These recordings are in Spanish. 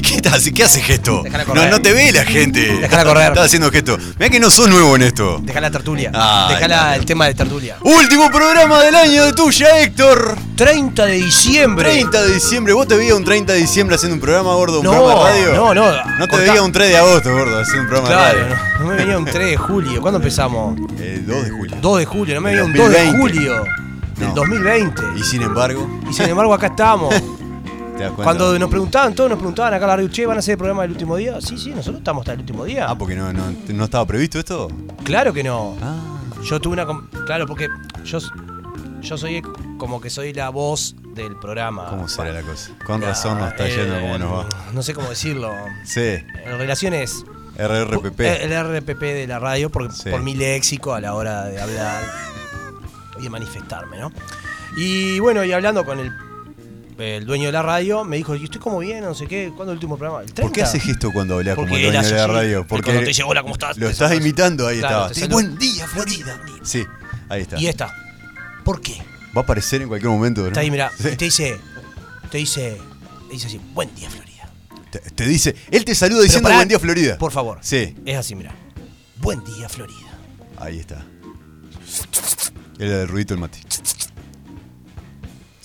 ¿Qué, qué estás- ¿Qué haces gesto? No, no te ve la gente. Déjala correr. Estás haciendo gesto. Mira que no sos nuevo en esto. Deja la tertulia. Ay, Deja no. el tema de tertulia. Último programa del año de tuya, Héctor. 30 de diciembre. 30 de diciembre. ¿Vos te veías un 30 de diciembre haciendo un programa gordo, un No, programa de radio? no, no. No te veías un 3 de agosto, gordo, haciendo un programa Claro, de radio. no, no me venía un 3 de julio. ¿Cuándo empezamos? El 2 de julio. 2 de julio, no me venía un 2 de 2020. julio del No. 2020. Y sin embargo, Y sin embargo acá estamos. te das cuenta. Cuando nos preguntaban, todos nos preguntaban acá en la radio, che, ¿van a hacer el programa del último día? Sí, sí, nosotros estamos hasta el último día. Ah, porque no, no, no estaba previsto esto. Claro que no. Ah. Yo tuve una... Claro, porque yo, yo soy como que soy la voz del programa. ¿Cómo será la cosa? Con razón nos está eh, yendo como nos va. No sé cómo decirlo. Sí, En relaciones... RRPP. El RPP de la radio por, Sí. por mi léxico a la hora de hablar y de manifestarme, ¿no? Y bueno, y hablando con el, el dueño de la radio, me dijo, yo estoy como bien, no sé qué, ¿cuándo es el último programa? ¿El 30? ¿Por qué haces gesto cuando hablas como el dueño de la radio? y Porque cuando te dice, hola, ¿cómo estás? lo estás imitando, ahí Claro, estaba. buen día, Florida. Sí, ahí está. Y esta, ¿por qué? Va a aparecer en cualquier momento, ¿no? Está ahí, mira, Sí. y te dice, te dice, te dice así, buen día, Florida. Te, te dice, él te saluda Pero diciendo buen día, Florida. Por favor. Sí, Es así, mira. Buen día, Florida. ahí está. Era el ruidito del mate.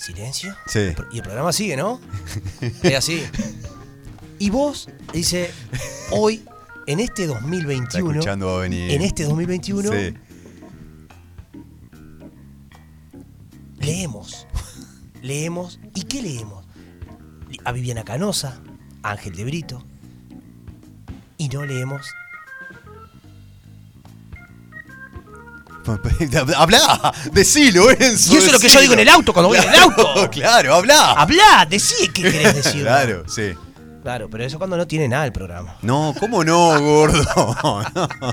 Silencio. Sí. Y el programa sigue, ¿no? es así. Y vos, dice, hoy, en este Está 2021, escuchando, va a venir. en este 2021, Sí. leemos. Leemos. ¿Y qué leemos? A Viviana Canosa, Ángel de Brito. Y no leemos. Habla, decilo, Enzo. Y eso es lo que yo digo en el auto cuando voy en el auto. claro, habla. Habla, decí qué querés decir. Claro, sí. Claro, pero eso cuando no tiene nada el programa. No, ¿cómo no, gordo? No. La,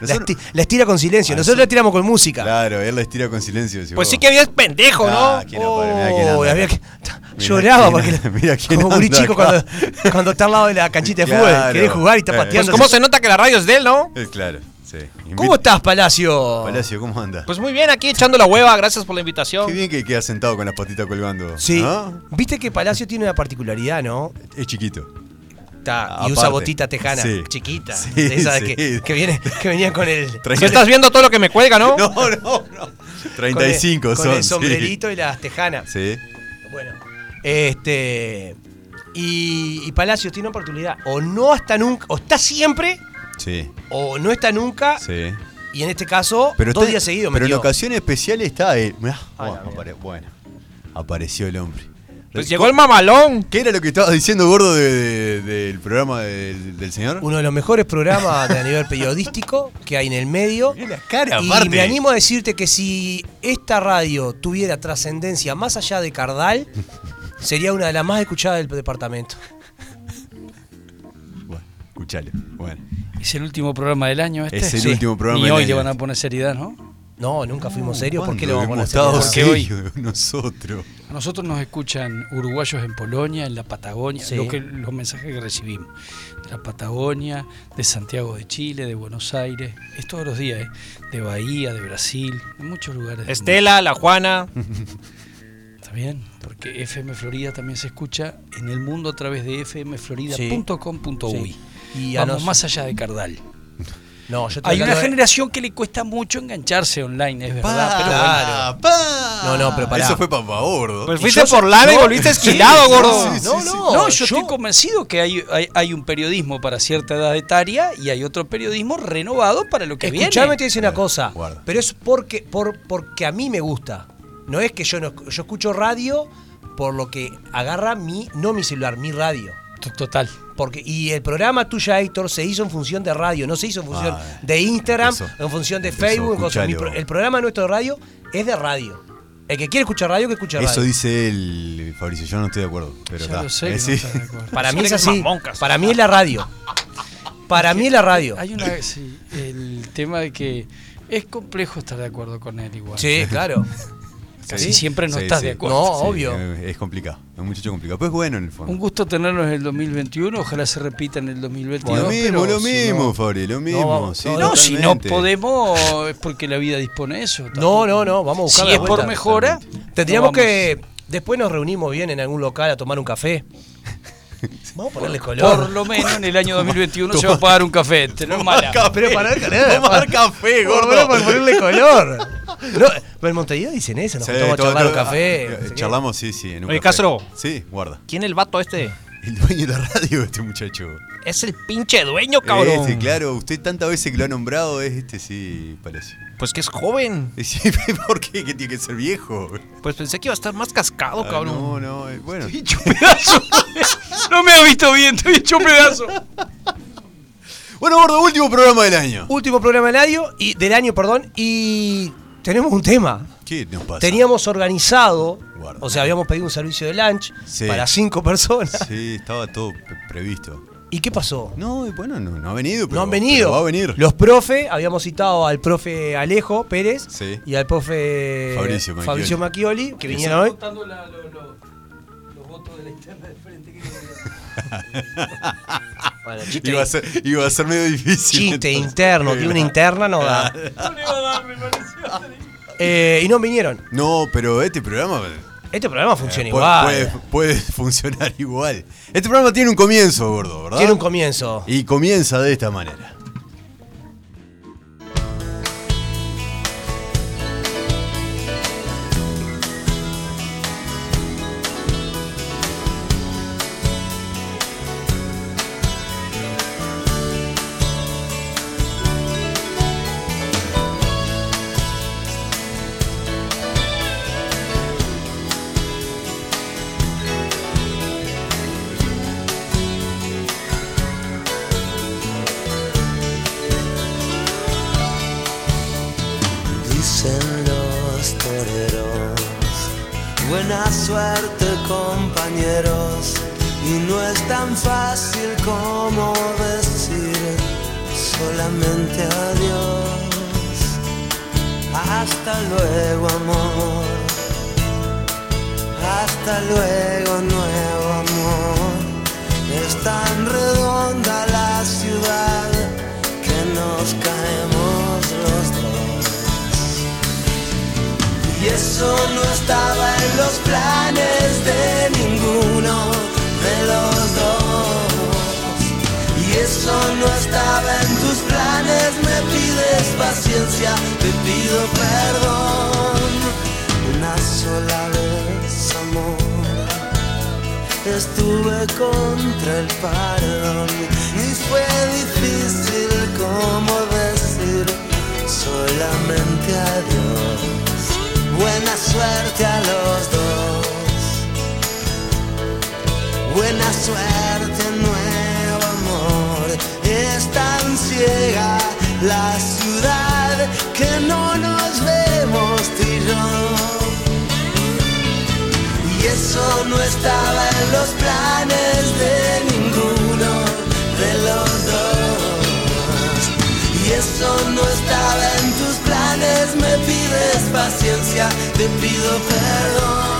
Nosotros- esti- la estira con silencio. Nosotros la tiramos con música. Claro, él la estira con silencio. Pues vos. sí que habías pendejo, Ah, ¿no? Oh, anda. había que- Lloraba porque mirá quién como anda chico cuando, cuando está al lado de la canchita de fútbol, querés jugar y está Eh. pateando. Pues cómo se nota que la radio es de él, ¿no? Eh, claro, sí. ¿Cómo estás, Palacio? Palacio, ¿cómo anda? Pues muy bien, aquí echando la hueva, gracias por la invitación. Qué bien que queda sentado con las patitas colgando. Sí. ¿Ah? Viste que Palacio tiene una particularidad, ¿no? Es chiquito. Está, y usa botita tejana, Sí. chiquita. Sí, esa de sí. que, que, viene, que venían con el. Si estás viendo todo lo que me cuelga, ¿no? No, no, no. 35 con el, son. Con el sombrerito y las tejanas. Sí. Bueno, este. Y, y Palacio tiene una oportunidad. O no hasta nunca, o está siempre, Sí, o no está nunca. sí. Y en este caso, Pero dos está- días seguidos Pero en metió. ocasiones especiales está él. Mirá, Ah, apare- bueno, apareció el hombre. Pues llegó el mamalón. ¿Qué era lo que estabas diciendo, gordo, de- de- del programa del, del señor? Uno de los mejores programas de a nivel periodístico que hay en el medio. La cara, Y aparte. me animo a decirte que si esta radio tuviera trascendencia más allá de Cardal, sería una de las más escuchadas del departamento. Bueno, escuchalo. Bueno. Es el último programa del año este. Es el Sí. último programa Ni del hoy año. le van a poner seriedad, ¿no? No, nunca fuimos serios. ¿Por qué le ¿Cuándo vamos a estado serios nosotros? A nosotros nos escuchan uruguayos en Polonia, en la Patagonia, Sí. lo que, los mensajes que recibimos. De la Patagonia, de Santiago de Chile, de Buenos Aires, es todos los días, ¿eh? de Bahía, de Brasil, de muchos lugares. Estela, la Juana. Está bien, porque FM Florida también se escucha en el mundo a través de fmflorida.com.uy. Sí. Y a Vamos nos- más allá de Cardal. No, yo Hay una de- generación que le cuesta mucho engancharse online, es verdad, pero bueno. claro. pa. No, no, pero pará. Eso fue para gordo. Pues fuiste yo por lana y no, volviste sí, esquilado, no, gordo. sí, sí, No, sí. no, No, yo, estoy convencido que hay, hay, hay un periodismo para cierta edad etaria y hay otro periodismo renovado para lo que Escuchame, viene. te decir una cosa. guarda. Pero es porque, por, porque a mí me gusta. No es que yo no yo escucho radio por lo que agarra mi, no mi celular, mi radio. Total. Porque, y el programa tuya, Héctor, se hizo en función de radio, no se hizo en función Ah, de Instagram, empezó. en función de Empezó, Facebook. cosas. Mi el programa nuestro de radio es de radio. El que quiere escuchar radio, que escucha radio. Eso dice él, Fabricio. Yo no estoy de acuerdo. Pero lo sé que Eh, no sí. estás de acuerdo. Para mí es así. Para mí es la radio. Para mí es la radio. Hay una, sí, el tema de que es complejo estar de acuerdo con él igual. Sí, claro. Casi Sí, siempre no sí, estás sí. de acuerdo. No, obvio. Es complicado. Es un muchacho complicado. Pues bueno, en el fondo. Un gusto tenerlo en el 2021, ojalá se repita en el 2022. lo mismo, pero lo si mismo, no- Fabri, lo mismo. no, No, si no podemos es porque la vida dispone de eso. No, no, no, vamos a buscar Si la es por mejora, Tendríamos que. Después nos reunimos bien en algún local a tomar un café. Vamos a ponerle color. Por lo menos en el año 2021 se va a pagar un café. Este no es mala. Pero para ver. Tomar café, Por, gordo. por ponerle color. No, pero en Montevideo dicen eso, nos Sí, a todo- charlar un todo- café. no sé qué. Charlamos, sí, sí. En un Oye, café. Castro. Sí, guarda. ¿Quién es el vato este? El dueño de la radio, este muchacho. Es el pinche dueño, cabrón. Este, claro, usted tantas veces que lo ha nombrado, es este, sí, parece. Pues que es joven. Sí, ¿Por qué? ¿Que tiene que ser viejo? Pues pensé que iba a estar más cascado, Ah, cabrón. no, no, eh, bueno. Hecho pedazo. No me has visto bien, estoy hecho pedazo. Bueno, gordo, último programa del año. Último programa del año, y, del año, perdón, y tenemos un tema. ¿Qué nos pasa? Teníamos organizado, Guarda. o sea, habíamos pedido un servicio de lunch Sí. para cinco personas. Sí, estaba todo pre- previsto. ¿Y qué pasó? No, y bueno, no, no ha venido, pero no han venido. pero va a venir. Los profe, habíamos citado al profe Alejo Pérez Sí. y al profe Fabricio Macchioli. Fabricio Macchioli, que vinieron hoy. Contando la- lo- lo- los votos de la interna del frente que Bueno, chiste, Iba a, ser, iba a ser medio difícil. chiste entonces. interno, tiene una interna, no da. no le iba a dar, me pareció. Eh, y no vinieron. No, pero este programa Este programa funciona Eh, puede, igual. puede- puede funcionar igual. Este programa tiene un comienzo, gordo, ¿verdad? Tiene un comienzo. Y comienza de esta manera. Toreros, buena suerte compañeros, y no es tan fácil como decir solamente adiós. Hasta luego amor, hasta luego nuevo amor. Es tan redonda la ciudad que nos caemos Y eso no estaba en los planes de ninguno de los dos. Y eso no estaba en tus planes, me pides paciencia, te pido perdón. Una sola vez, amor estuve contra el perdón y fue difícil como decir solamente adiós. Buena suerte a los dos. Buena suerte, nuevo amor. Es tan ciega la ciudad que no nos vemos tú y. Y eso no estaba en los planes de ninguno eso no estaba en tus planes, me pides paciencia, te pido perdón.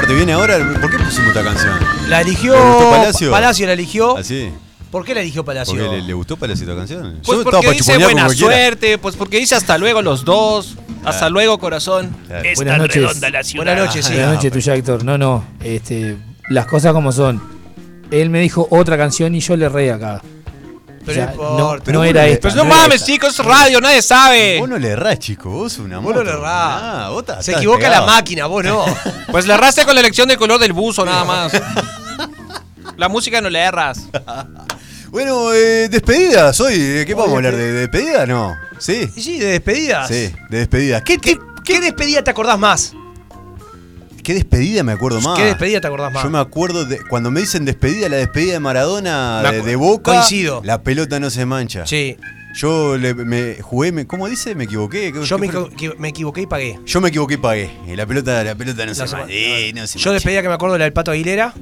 No, no sé qué parte viene ahora. ¿Por qué pusimos esta canción? La eligió. ¿Le gustó Palacio? Palacio la eligió. Así. ¿Por qué la eligió Palacio? Porque le, le gustó Palacito la canción. Pues Yo estaba porque dice buena quiera. suerte, pues porque dice hasta luego los dos. Hasta luego, corazón. Claro. Es Buenas tan noches. redonda la ciudad. Buenas noches, sí. Buenas noches, tuya, Héctor. No, no. Este, las cosas como son. Él me dijo otra canción y yo le reí acá. Pero O sea, no pero era esta. Pues no mames, chicos, es radio, nadie sabe. Vos no le errás, chico. Vos una Vos no moto. le errás. Ah, vos Se equivoca la máquina, vos no. Pues le erraste con la elección del color del buzo, nada más. La música no le erras. Bueno, eh, despedidas hoy. ¿De qué vamos a hablar? ¿De despedida? No. Sí. Sí, de despedidas. Sí, de despedidas. ¿Qué, ¿Qué, qué, qué despedida te acordás más? Qué despedida me acuerdo más? ¿Qué despedida te acordás más? Yo me acuerdo de cuando me dicen despedida, la despedida de Maradona de, Boca. coincido. La pelota no se mancha. Sí. Yo le, me jugué, me, ¿cómo dice? Me equivoqué. ¿Qué- Yo me, equivoqué y pagué. Yo me equivoqué y pagué. Y la pelota, la pelota no se La mancha. Eh, no se Yo mancha. despedida que me acuerdo de la del Pato Aguilera.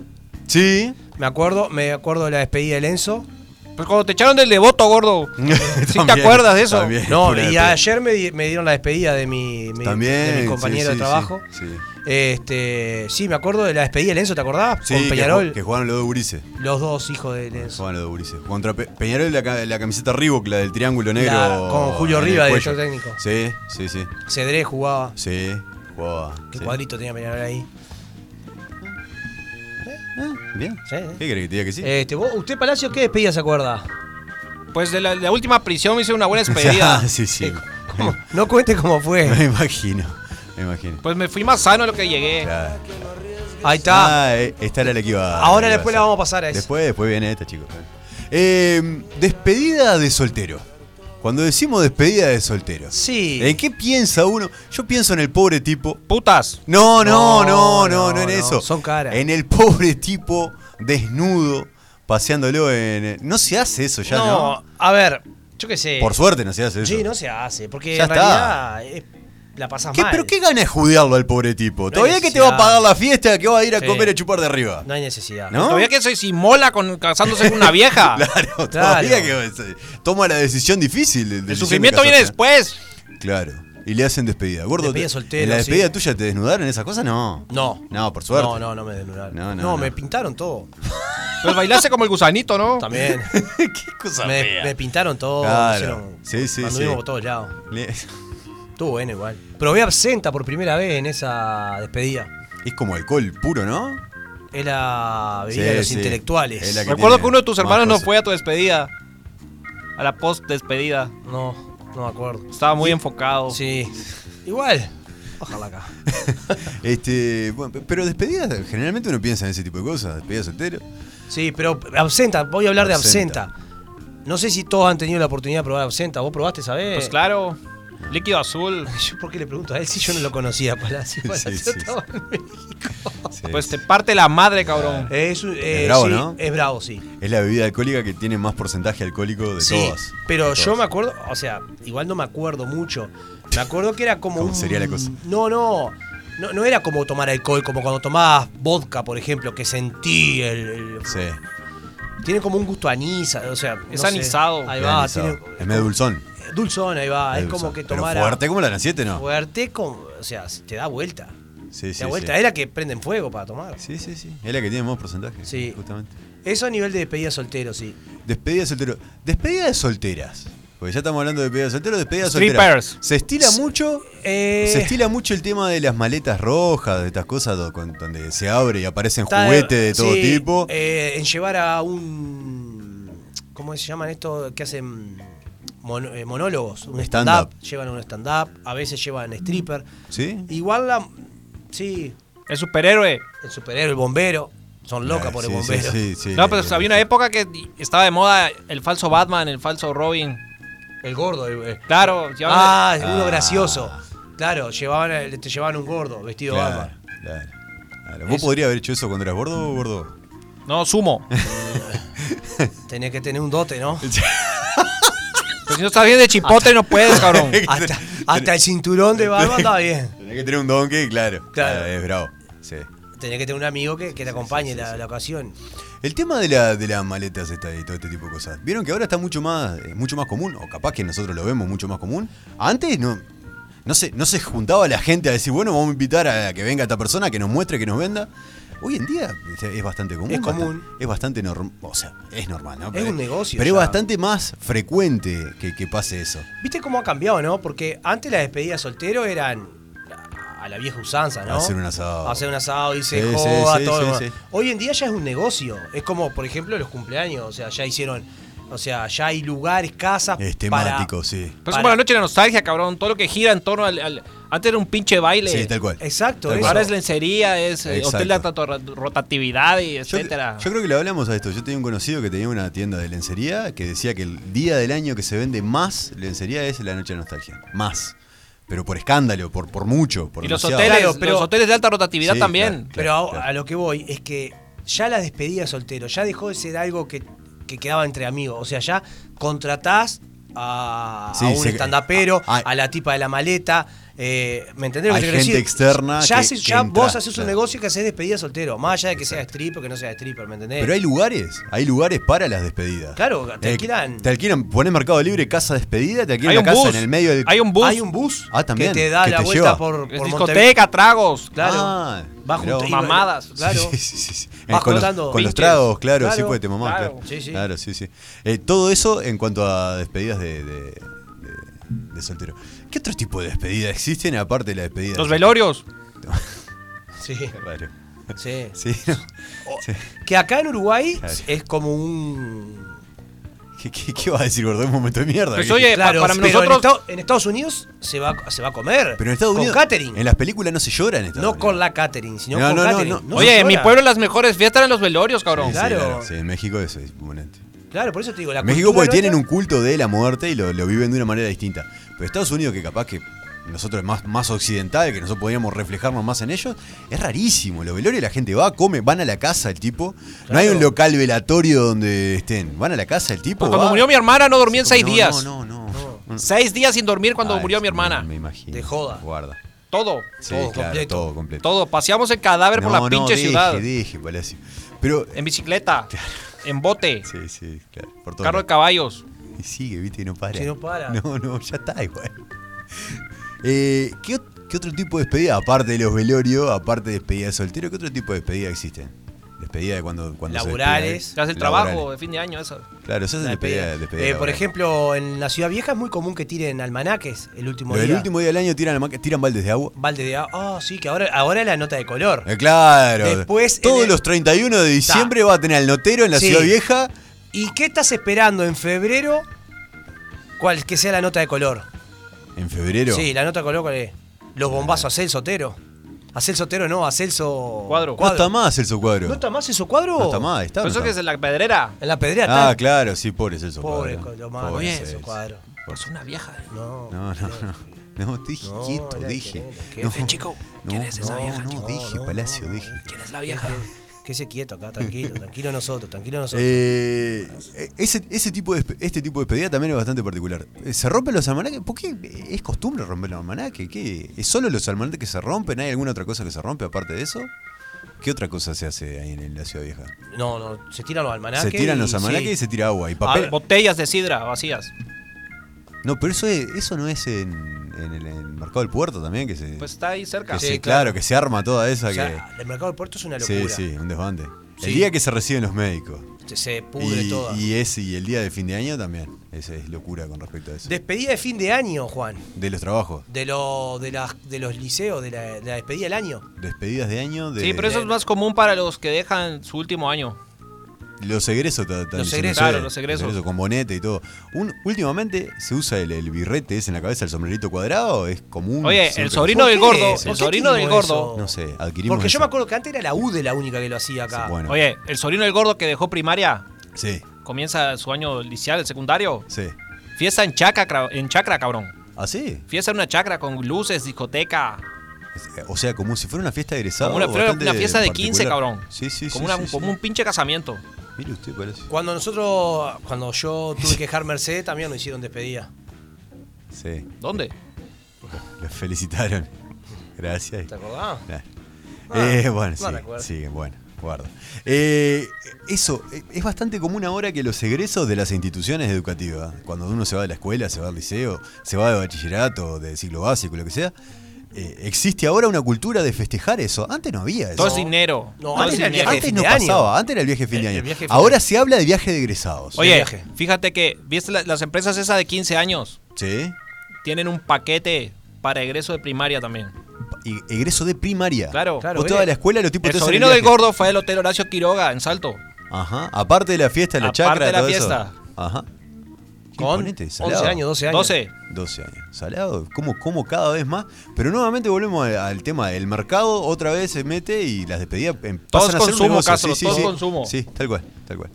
Sí. Me acuerdo, me acuerdo de la despedida de Lenzo. Pues cuando te echaron del devoto, gordo. ¿Sí te acuerdas de eso? también, No, y ayer me, di- me dieron la despedida de mi, mi- También. de mi sí, compañero sí, de trabajo. Sí, sí. Este, sí, me acuerdo de la despedida de Lenzo, ¿te acordás? Sí, Con Peñarol, que jugaron los dos gurises. los dos hijos de Lenzo. Jugaban los dos gurises. Contra Pe- Peñarol la, la camiseta Reebok, la del triángulo negro. La- con Julio en el Riva, cuello. director técnico. Sí, sí, sí. Cedré jugaba. Sí, jugaba. Qué sí. cuadrito tenía Peñarol ahí. Ah, Bien. Sí, sí. ¿Qué querés que te diga que sí? Este, vos- ¿Usted, Palacio, qué despedida se acuerda? Pues de la, la última prisión me hice una buena despedida. Ah, sí, sí. No cuente cómo fue. me imagino. Me imagino. Pues me fui más sano de lo que llegué. Claro. Ahí está. Ah, eh, esta era la que iba Ahora iba después a la hacer. vamos a pasar a eso. Después, después viene esta, chicos. Eh, despedida de soltero. Cuando decimos despedida de soltero. Sí. ¿En qué piensa uno? Yo pienso en el pobre tipo. Putas. No, no, no, no, No, no, en eso. son caras. En el pobre tipo desnudo, paseándolo en. No se hace eso ya, ¿no? no, a ver, yo qué sé. Por suerte no se hace eso. Sí, no se hace, porque Ya en está. realidad es- la pasas ¿Qué, mal. ¿Pero qué gana de judearlo al pobre tipo? Todavía que te va a pagar la fiesta, que va a ir a Sí. comer y a chupar de arriba. No hay necesidad. ¿No? Todavía que soy simola con, casándose con una vieja. Claro, todavía que eh, toma la decisión difícil. de- El decisión sufrimiento de viene casarse. después. Claro. Y le hacen despedida. Gordo, Despedida te- soltero, ¿en la sí. despedida tuya te desnudaron esas cosas? No. No. No, por suerte. No, no, no me desnudaron. No, No, no, no. me pintaron todo. Pues bailaste como el gusanito, ¿no? También. qué cosa me, fea. me pintaron todo. Claro. me hicieron- Sí, sí, anduvimos sí. por todos lados. Le- Estuvo bueno igual. Probé absenta por primera vez en esa despedida. Es como alcohol puro, ¿no? Es la bebida Sí, de los sí. intelectuales. Es la que Recuerdo tiene que uno de tus más hermanos no cosas. fue a tu despedida. A la post despedida. No, no me acuerdo. Estaba muy enfocado. Sí. Igual. Ojalá acá. Este, bueno, pero despedida, generalmente uno piensa en ese tipo de cosas, despedida soltero. Sí, pero absenta, voy a hablar de Absenta. absenta. No sé si todos han tenido la oportunidad de probar absenta. ¿Vos probaste, sabés? Pues claro. Líquido azul. Yo, ¿Por qué le pregunto a él si yo no lo conocía, Palacio? Palacio sí, sí. estaba en México. Sí. Pues te parte la madre, cabrón. Es, un- eh, bravo, sí, ¿no? Es bravo, sí. Es la bebida alcohólica que tiene más porcentaje alcohólico de sí, todas. pero De yo todas. me acuerdo, o sea, igual no me acuerdo mucho. Me acuerdo que era como ¿Cómo un... sería la cosa? No, no, no, no era como tomar alcohol, como cuando tomabas vodka, por ejemplo, que sentí el... el- Sí. tiene como un gusto a anís, o sea... Es no sé. anisado. Ahí es va, anisado. tiene... Es medio dulzón. Dulzón, ahí va. Es, como que Pero tomara... fuerte como la Gran 7, ¿no? Fuerte, como, o sea, te da vuelta. Sí, Te sí, da vuelta. sí. Es la que prenden fuego para tomar. Sí, sí, sí. Es la que tiene más porcentaje. Sí. Justamente. Eso a nivel de despedida soltero, sí. Despedida de soltero. Despedida de solteras. Porque ya estamos hablando de despedida de soltero, despedida de. Se estila mucho. Eh, Se estila mucho el tema de las maletas rojas, de estas cosas donde se abre y aparecen está- juguetes de todo sí, tipo. eh, en llevar a un. ¿Cómo se llaman esto? Que hacen eh, monólogos. Un Stand-up. llevan un stand-up. A veces llevan stripper. ¿Sí? Igual la. Sí, El superhéroe. el superhéroe, el bombero. Son locas Ah, por el sí, bombero. Sí, sí, sí. No, pero había una época que estaba de moda el falso Batman, el falso Robin. El gordo. el- eh. Claro, llevaban- Ah, uno Ah. gracioso. Claro, llevaban, te llevaban un gordo vestido de Claro, Batman. claro, claro. ¿Vos podrías haber hecho eso cuando eras gordo o gordo? No, sumo. Tenés que tener un dote, ¿no? Pues si no estás bien de chipote no puedes, cabrón. hasta, hasta el cinturón de barba está bien. Tenés que tener un donkey, claro. Claro. Ah, es bravo. Sí. Tenés que tener un amigo que, que te acompañe la, la ocasión. El tema de, la, de las maletas esta y todo este tipo de cosas. ¿Vieron que ahora está mucho más, eh, mucho más común? O capaz que nosotros lo vemos mucho más común. Antes no, no, se, no se juntaba la gente a decir, bueno, vamos a invitar a que venga esta persona, que nos muestre, que nos venda. Hoy en día es bastante común. Es bastante- común. es bastante normal. O sea, es normal, ¿no? Es un negocio Pero es bastante más frecuente que, que pase eso. ¿Viste cómo ha cambiado, no? Porque antes las despedidas soltero eran a la vieja usanza, ¿no? Hacer un asado. Hacer un asado, irse Sí, joda, sí, todo. sí, sí. Hoy en día ya es un negocio. Es como, por ejemplo, los cumpleaños. O sea, ya hicieron. O sea, ya hay lugares, casas. Es para- temático, sí. Pues Para- como la noche de la nostalgia, cabrón. Todo lo que gira en torno al. al- antes era un pinche baile. Sí, tal cual. Exacto, Tal eso. cual. Ahora es lencería, es eh, Exacto. hotel de alta rotatividad y Yo, etcétera. yo creo que le hablamos a esto. Yo tenía un conocido que tenía una tienda de lencería que decía que el día del año que se vende más lencería es la noche de nostalgia. Más. Pero por escándalo, por, por mucho. Por y los hoteles, Claro, pero- los hoteles de alta rotatividad Sí, también. claro. Pero a, claro. a lo que voy es que ya la despedida de soltero ya dejó de ser algo que, que quedaba entre amigos. O sea, ya contratás a, Sí, a un se- a, la tipa de la maleta. Eh, ¿Me entendés lo que Hay gente decir? externa Ya, que- haces- que ya entra, vos haces un negocio que haces despedida de soltero. Más allá de que sea stripper o que no sea stripper, ¿me entendés? Pero hay lugares, hay lugares para las despedidas. Claro, te Eh, alquilan- Te alquilan, pones Mercado Libre, casa despedida, te alquilan la casa bus. en el medio del. Hay un bus. Hay un bus Ah, también, que te da que la te vuelta lleva. por, discoteca, tragos. Claro. Ah, Va mirá junto- Mamadas. Claro. Sí, sí, sí, sí. Vas con los, contando con los tragos, claro, sí, Claro, porque te mamás, claro. claro. Sí, sí. Claro, sí, sí. Eh, todo eso en cuanto a despedidas de, de, de- de soltero. ¿Qué otro tipo de despedida existen aparte de la despedida? Los de velorios. Sí, Qué raro. sí. Sí, ¿no? Sí. Que acá en Uruguay Claro. es como un ¿Qué, qué, qué vas a decir, gordo? Es un momento de mierda. Pues ¿Qué- oye, Claro, para nosotros- en, Estados, en Estados Unidos se va, se va a comer. Pero en Estados con Unidos. catering. En las películas no se llora en Estados no Unidos. con la catering, sino No, con no, catering. no. No Oye, en mi pueblo las mejores fiestas eran los velorios, cabrón. Sí, sí, Claro. Sí, en México eso es bonito. Claro, por eso te digo, la México porque tienen un culto de la muerte y lo, lo viven de una manera distinta. Pero Estados Unidos, que capaz que nosotros es más, más occidental, que nosotros podríamos reflejarnos más en ellos, es rarísimo. Los velorios la gente va, come, van a la casa el tipo. No hay un local velatorio donde estén. Van a la casa el tipo. Pues cuando va. murió mi hermana no dormí en seis No, días. No, no, no. no. Seis días sin dormir cuando Ay, murió mi hermana. Me imagino. De joda. Guarda. Todo. Sí, Todo claro, completo. todo completo. Todo. Paseamos el cadáver por la pinche deje, ciudad. Deje. Pero. En bicicleta. En bote. Sí, sí, claro. Por todo. Carro de caballos. Y sigue, viste, y no para. Sí, no para. No, no, ya está igual. Eh, ¿qué, qué otro tipo de despedida? Aparte de los velorios, aparte de despedida de soltero, ¿qué otro tipo de despedida existen? Despedida de cuando, cuando se Laborales. haces el Laborales. trabajo de fin de año, eso. Claro, eso es La despedida, despedida. despedida Eh, por ejemplo, en la ciudad vieja es muy común que tiren almanaques el último día. último día del año tiran, tiran baldes de agua. Balde de agua. Ah, sí, que ahora, ahora es la nota de color. Eh, claro. Después, Todos el- los 31 de diciembre va a tener al notero en la Sí. ciudad vieja. ¿Y qué estás esperando en febrero? ¿Cuál que sea la nota de color? En febrero. Sí, la nota de color, ¿cuál es? Los bombazos a Celso Otero. A Celso Otero no, a Celso. Cuadro. No está más Celso Cuadro. ¿No está más Celso Cuadro? No está más, está. O no que es la pedrera. En la pedrea Ah, está. claro, sí, pobre Celso Pobre, Cuadro. lo malo, Pobre Celso Celso. Cuadro. Pues una vieja. No. No, no, no. No, dije No, quieto, dije. No, que- chico, no, ¿quién es esa vieja, No, dije, No, no, Palacio, no. dije. ¿Quién es la vieja? Quédese quieto acá, tranquilo, tranquilo nosotros, tranquilo nosotros. Eh, ese, ese tipo de, este tipo de despedida también es bastante particular. Eh, ¿Se rompen los almanaques? ¿Por qué es costumbre romper los almanaques? ¿Qué? ¿Es solo los almanaques que se rompen? ¿Hay alguna otra cosa que se rompe aparte de eso? ¿Qué otra cosa se hace ahí en, la ciudad vieja? No, no, se tiran los almanaques. se tiran los almanaques sí. y se tira agua. Y Ah, papel. botellas de sidra vacías. no, pero eso, es- eso no es en, en el, en el mercado del puerto también, que se, Pues está ahí cerca. que Sí, se- claro. claro, que se arma toda esa O que. el mercado del puerto es una Sí, locura. sí, un desbande. Sí. El día que se reciben los médicos. Se, se pudre Y, todo. y ese y el día de fin de año también. Esa es locura con respecto a eso. Despedida de fin de año, Juan. de los trabajos. De, lo, de, las- de los liceos, de la, de la despedida del año. Despedidas de año. De, Sí, pero eso es más común para los que dejan su último año. Los egresos. ta- ta- Los egresos. Claro, los egresos. con bonete y todo. Un- últimamente se usa el, el birrete ese en la cabeza, el sombrerito cuadrado. Es común. Oye, el sobrino ¿Por del gordo, ¿Por el sobrino del gordo. eso? No sé, adquirimos. Porque yo eso. me acuerdo que antes era la UDE la única que lo hacía acá. Sí, bueno. Oye, el sobrino del gordo que dejó primaria Sí, comienza su año liceal, el secundario. sí. Fiesta en chacra, cra- en chacra, cabrón. ¿Ah, sí? Fiesta en una chacra con luces, discoteca. Es- O sea, como si fuera una fiesta de egresado. Como una, fiesta de 15, particular. cabrón. Sí, sí, sí. Como, una- sí, sí. como un pinche casamiento. Mire usted, parece. Cuando nosotros, cuando yo tuve que dejar Mercedes, también nos hicieron despedida. Sí, ¿Dónde? los felicitaron. Gracias. ¿Te acordás? Claro. Ah, Eh, bueno, no sí, sí, bueno, guarda. Eh, eso, eh, es bastante común ahora que los egresos de las instituciones educativas, cuando uno se va de la escuela, se va al liceo, se va de bachillerato, de ciclo básico, lo que sea, eh, existe ahora una cultura de festejar eso. Antes no había eso. Todo es dinero. No, antes era el viaje Antes no de año. pasaba, antes era el viaje de fin de año. fin Ahora año. se habla de viaje de egresados. Oye, viaje. fíjate que, ¿viste la- las empresas esas de 15 años? Sí. Tienen un paquete para egreso de primaria también. Y egreso de primaria. Claro. Claro, Vos la escuela, los tipos El sobrino del gordo fue al Hotel Horacio Quiroga en Salto. Ajá. Aparte de la fiesta, la Aparte chacra, de la todo eso. Ajá. Con imponente, 11 salado. años, 12 años. 12. 12 años. Salado, como, como cada vez más. Pero nuevamente volvemos al, al tema. El mercado otra vez se mete y las despedidas em, Todo pasan a ser consumo, negocio. Castro, todo es consumo. Sí, tal cual, tal cual.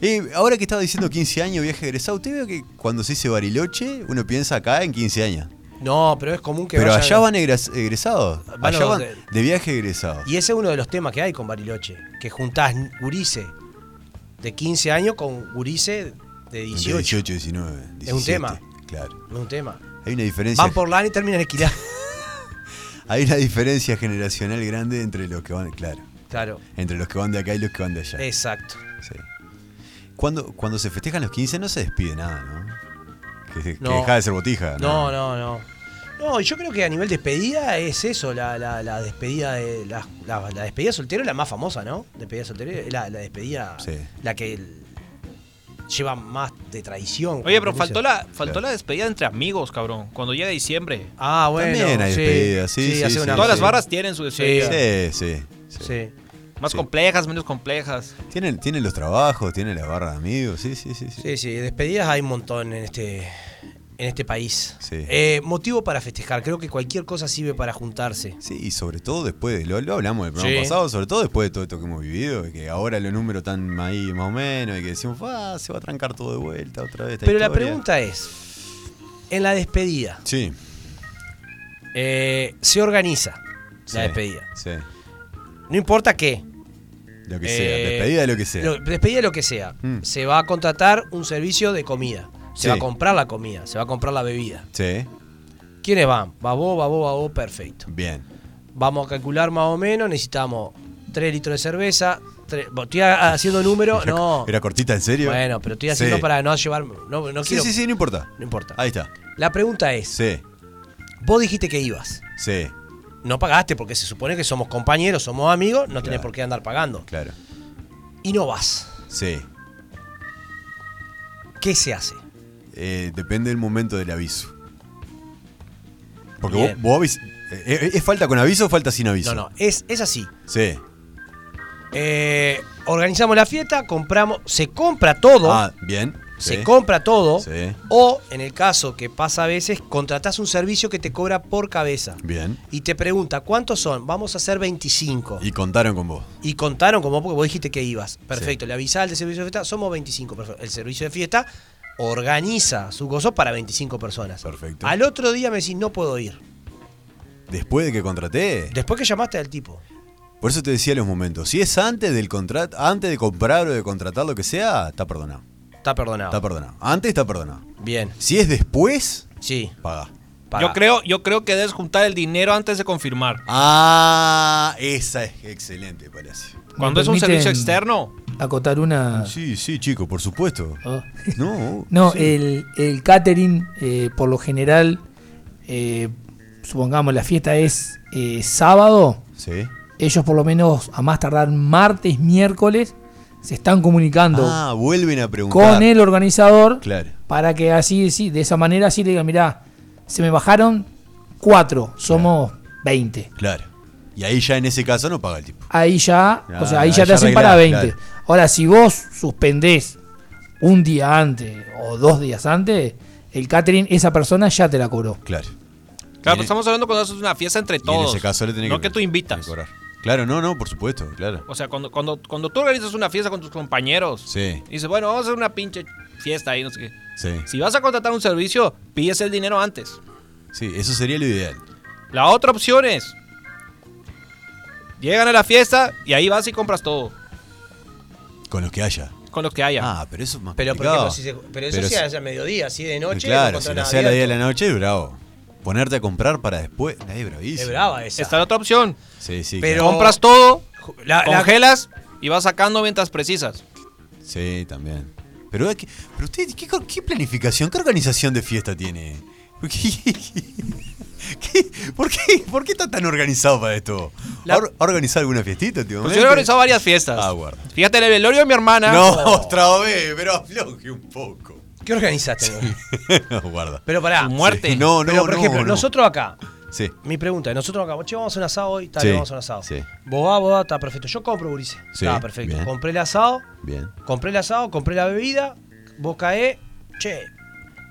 Y ahora que estaba diciendo 15 años, viaje egresado, usted ve que cuando se dice Bariloche, uno piensa acá en 15 años. No, pero es común que Pero vayan- allá van egres- egresados. Van allá van de- de viaje egresados. Y ese es uno de los temas que hay con Bariloche. Que juntás gurice de 15 años con gurice de 18. 18, 19. 17, Es un tema. Claro. No es un tema. Hay una diferencia. Van por LAN y terminan esquilados. Hay una diferencia generacional grande entre los que van, claro, claro. entre los que van de acá y los que van de allá. Exacto. Sí. Cuando, cuando se festejan los 15 no se despide nada, ¿no? Que, que No. deja de ser botija. No, no, no. No, yo creo que a nivel despedida es eso, la, la, la despedida de. La, la- despedida soltero es la más famosa, ¿no? Despedida soltero es la, la despedida. Sí. La que lleva más de tradición. Oye, pero faltó la, faltó la despedida entre amigos, cabrón. Cuando llega diciembre. Ah, bueno. También hay sí, despedidas, sí, sí, Todas las barras tienen su despedida. Sí, sí. sí. Sí. Más Sí. complejas, menos complejas. Tienen, tienen los trabajos, tienen la barra de amigos, sí, sí, sí. sí. Sí, sí, despedidas hay un montón en este, en este país. Sí. Eh, motivo para festejar, creo que cualquier cosa sirve para juntarse. Sí, y sobre todo después, de- lo, lo hablamos el programa Sí. pasado, sobre todo después de todo esto que hemos vivido, que ahora los números están ahí más o menos, y que decimos, ah, se va a trancar todo de vuelta otra vez. esta Pero la historia". pregunta es, en la despedida, Sí. eh, se organiza sí, la despedida. Sí. No importa qué. Lo que sea, Eh, despedida de lo que sea. Lo- despedida de lo que sea. Mm. Se va a contratar un servicio de comida. Se Sí. va a comprar la comida, se va a comprar la bebida. Sí, ¿Quiénes van? Va vos, va vos, va vos, perfecto. bien. Vamos a calcular más o menos, necesitamos 3 litros de cerveza. Estoy haciendo número, Era- no. ¿Era cortita en serio? Bueno, pero estoy haciendo Sí. para no llevar. No, no Sí, quiero. sí, sí, no importa. No importa. Ahí está. La pregunta es: Sí, vos dijiste que ibas. sí, No pagaste porque se supone que somos compañeros, somos amigos, no tenés Claro. por qué andar pagando. claro. Y no vas. Sí. ¿Qué se hace? Eh, depende del momento del aviso. Porque vos, Bien. vos avis- eh, ¿Es falta con aviso o falta sin aviso? No, no, es, es así. Sí. Eh, organizamos la fiesta, compramos, se compra todo, Ah, bien. se sí. compra todo, Sí. o en el caso que pasa a veces, contratás un servicio que te cobra por cabeza. Bien. Y te pregunta, ¿cuántos son? Vamos a hacer 25. Y contaron con vos. Y contaron como porque vos dijiste que ibas. Perfecto, le avisás al de servicio de fiesta, somos 25 personas. El servicio de fiesta organiza su gozo para 25 personas. Perfecto. Al otro día me decís, no puedo ir. Después de que contraté. Después que llamaste al tipo. Por eso te decía los momentos. Si es antes del contrato, antes de comprar o de contratar lo que sea, está perdonado. Está perdonado. Está perdonado. Antes está perdonado. Bien, Si es después, sí. paga. paga. Yo creo, yo creo que debes juntar el dinero antes de confirmar. Ah, esa es excelente, Palacio. Cuando es un servicio externo, Acotar una. Sí, sí, chico, por supuesto. Oh. No, No, sí. el, el catering, eh, por lo general, eh, supongamos la fiesta es eh, sábado, Sí. ellos por lo menos a más tardar martes, miércoles, se están comunicando Ah, vuelven a preguntar. con el organizador Claro. para que así, sí, de esa manera así le digan, mirá, se me bajaron cuatro, somos 20. Claro. Y ahí ya en ese caso no paga el tipo. Ahí ya, Ah, o sea, ahí ya te hacen para arreglás, 20. claro. Ahora, si vos suspendés un día antes o dos días antes, el catering, esa persona ya te la cobró. Claro. claro, pero en- estamos hablando cuando haces una fiesta entre Y en todos. ese caso le tenés no que, que tú invitas. Claro, no, no, por supuesto, claro. O sea, cuando, cuando, cuando tú organizas una fiesta con tus compañeros, Sí, y dices, bueno, vamos a hacer una pinche fiesta ahí, no sé qué. sí. Si vas a contratar un servicio, pides el dinero antes. Sí, eso sería lo ideal. La otra opción es, llegan a la fiesta y ahí vas y compras todo, Con los que haya. con lo que haya. Ah, pero eso es más Pero, por complicado. ejemplo, si se- pero eso Pero sí si- hace a mediodía, así de noche. claro, no si encontrás lo nada hacía a la 10 de la abierto. noche, es bravo. Ponerte a comprar para después, es bravísimo. Es brava esa. Está la otra opción, Sí, sí. Pero- claro. compras todo, La- la- congelas y vas sacando mientras precisas. Sí, también. Pero, es que- pero usted, ¿qué, qué planificación, qué organización de fiesta tiene? ¿Qué? ¿Por, qué? ¿Por qué está tan organizado para esto? La- ¿Ha or- ha organizado alguna fiestita últimamente? Pues yo he organizado varias fiestas. Ah, guarda. Fíjate, el velorio de mi hermana. No, otra vez, pero afloje un poco. ¿Qué organizaste? no, guarda. Pero pará. Muerte. Sí, no, no, Pero, por no, ejemplo, no. nosotros acá, Sí. mi pregunta es, nosotros acá, che, vamos a un asado hoy, tal, Sí, vamos a un asado. sí. Vos vas, vos vas, está perfecto. Yo compro, Gurice. Sí, Está perfecto. bien. Compré el asado, Bien. compré el asado, compré la bebida, vos caés, che,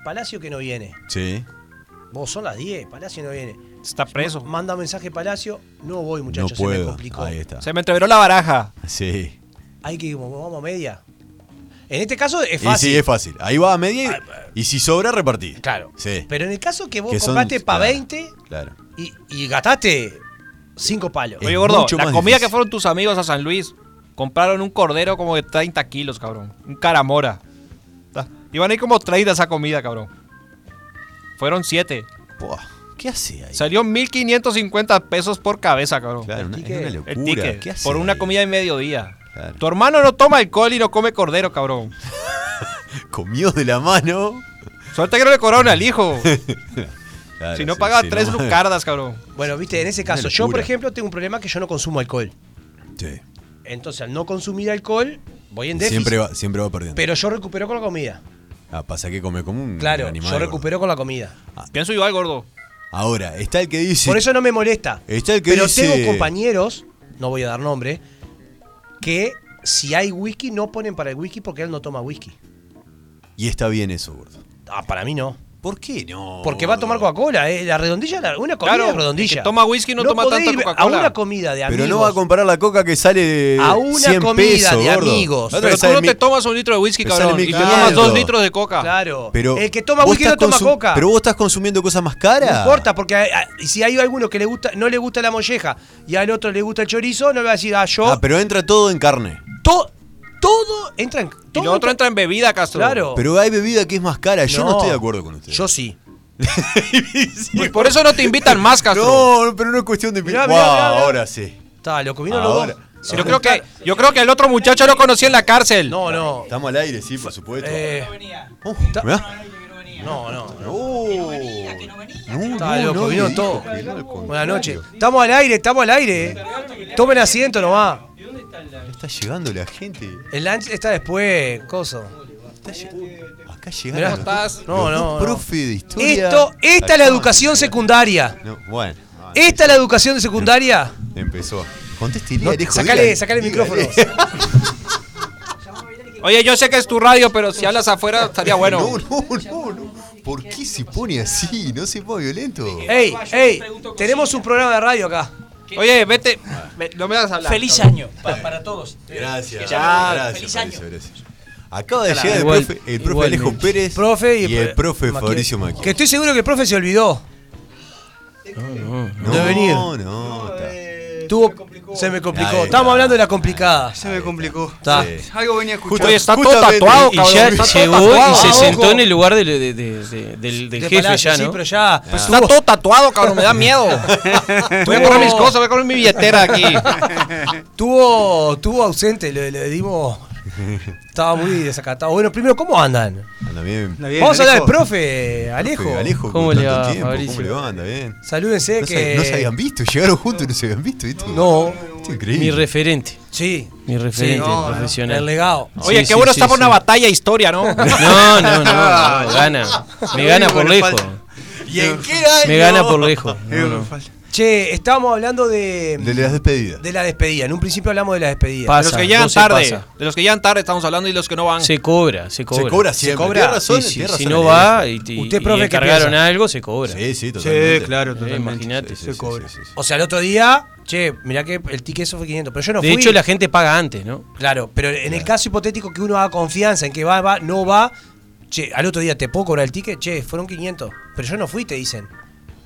Palacio que no viene. Sí. Vos son las 10, Palacio no viene. Está preso. Manda mensaje Palacio, no voy muchachos, no se me puedo. complicó. Ahí está. Se me entreveró la baraja. Sí. Hay que ir, vamos a media. En este caso es Y fácil. sí, es fácil. Ahí va a media y, y si sobra, repartir. Claro. Sí. Pero en el caso que vos Que compraste para claro, 20 Claro. y, y gastaste 5 palos. Es Oye, gordo, la comida difícil. que fueron tus amigos a San Luis, compraron un cordero como de 30 kilos, cabrón. Un caramora. Iban a ir como 30 esa comida, cabrón. Fueron 7. Buah, ¿Qué hace ahí? Salió 1550 pesos por cabeza, cabrón. Claro, una, es ticket. El. ¿Qué hace Por una ahí? comida de mediodía. Claro. Tu hermano no toma alcohol y no come cordero, cabrón. Comió de la mano. Suerte que no le cobraron al hijo. Claro, si no sí, tres no. lucardas, cabrón. Bueno, viste, en ese caso, yo por ejemplo tengo un problema que yo no consumo alcohol. Sí. Entonces, al no consumir alcohol, voy en déficit. Siempre va, siempre va perdiendo. Pero yo recupero con la comida. Ah, pasa que come como un Claro, animal. yo gordo. recupero con la comida. Pienso igual, gordo. Ahora, está el que dice. Por eso no me molesta. Está el que Pero dice- tengo compañeros, no voy a dar nombre, que si hay whisky no ponen para el whisky porque él no toma whisky. Y está bien eso, gordo. Ah, para mí no. ¿Por qué no? Porque va a tomar Coca-Cola, ¿eh? La redondilla, la- una comida Claro, es redondilla. el que toma whisky no toma podés tanta ir Coca-Cola. A una comida de amigos. Pero no va a comparar la coca que sale de A una 100 comida pesos, de gordo. amigos. La otra Pero tú sale no mi- te tomas un litro de whisky, cabrón. Y te 1500. tomas dos litros de coca. Claro. Pero el que toma vos whisky no estás toma consum- coca. Pero vos estás consumiendo cosas más caras. No importa, porque a- a- si hay alguno que le gusta, no le gusta la molleja y al otro le gusta el chorizo, no le va a decir, ah, yo. Ah, pero entra todo en carne. to- todo entra en. Y todo lo otro entra en bebida, Castro. Claro. Pero hay bebida que es más cara. Yo no, estoy de acuerdo con usted. Yo sí. Pues por eso no te invitan más, Castro. No, pero no es cuestión de. Mirá, ahora sí. Está, loco, vino Ahora. los dos. Sí, yo creo que yo creo que el otro muchacho lo conocí en la cárcel. No, no. Estamos al aire, sí, por supuesto. Eh, mirá. no, no. No, Está no, loco, no, vino todo. Buenas noches. Estamos al aire, estamos al aire. eh. Tomen asiento nomás. Está llegando la gente. El lunch está después, coso. Está lle- Acá llegaron los, estás- No, los no, dos no. profe de historia. Esto, esta es la educación de secundaria. No, bueno, Esta es la educación secundaria. empezó. Contestile, No, Alejo, sacale, dígale, sacale el dígale. micrófono. Oye, yo sé que es tu radio, pero si hablas afuera estaría bueno. No, no, no, no. ¿Por qué se pone así? No se pone violento. Ey, ey, tenemos un programa de radio acá. Oye, vete. ve- no me vas a hablar. Feliz año pa- para todos. Gracias. Ya, gracias, feliz año. gracias. Acaba de llegar el profe, el profe. Alejo Pérez Profe y, y el profe Maquia- Fabricio Maquia. Que estoy seguro que el profe se olvidó. no, de venir. No, no, está. Tuvo, se me complicó. Ahí Estamos hablando de la complicada. Se me complicó. Está. Sí. Algo venía escuchando. Está todo tatuado, Y cabrón. ya está todo llegó tatuado. y se Ah, sentó en el lugar del, de- de- de- del, del De jefe Palacio, ya, Sí, ¿no? pero ya. Pues está todo tatuado, cabrón. Me da miedo. Voy a correr mis cosas, voy a correr mi billetera aquí. Tuvo, tuvo ausente, le, le dimos. Estaba muy desacatado. Bueno, primero, ¿cómo andan? Anda bien. Anda bien, Vamos a hablar del profe, Alejo. Profe, Alejo, ¿Cómo le va, tiempo? ¿Cómo le va? Anda bien. Salúdense No, que. se, no se habían visto, llegaron juntos y no se habían visto, ¿viste? No, Esto es increíble. Mi referente. sí. Mi referente Sí, no, profesional. El legado. Oye, Sí, qué sí, bueno sí, está por sí. una batalla historia, ¿no? No, no, no, no, gana. Me gana por lejos. ¿Y en qué año? Me gana por lejos. No. Che, estábamos hablando de. De las despedidas. de la despedida. En un principio hablamos de la despedida. Pa- De los Pasa, que llegan se tarde. pasa. De los que llegan tarde estamos hablando y los que no van. Se cobra, se cobra. Se cobra siempre. cobra. Tiene razón, Sí, sí, tiene si no va y, y, Usted, profe, ¿qué encargaron piensa? algo, se cobra. Sí, sí, totalmente. Sí, claro, Eh, totalmente. imagínate. Sí, sí, cobra. sí, sí, sí. O sea, el otro día, che, mirá que el ticket eso fue 500. Pero yo no De fui. hecho, la gente paga antes, ¿no? Claro, pero en el caso hipotético que uno haga confianza en que va, va, no va, che, al otro día te puedo cobrar el ticket, che, fueron 500. Pero yo no fui, te dicen.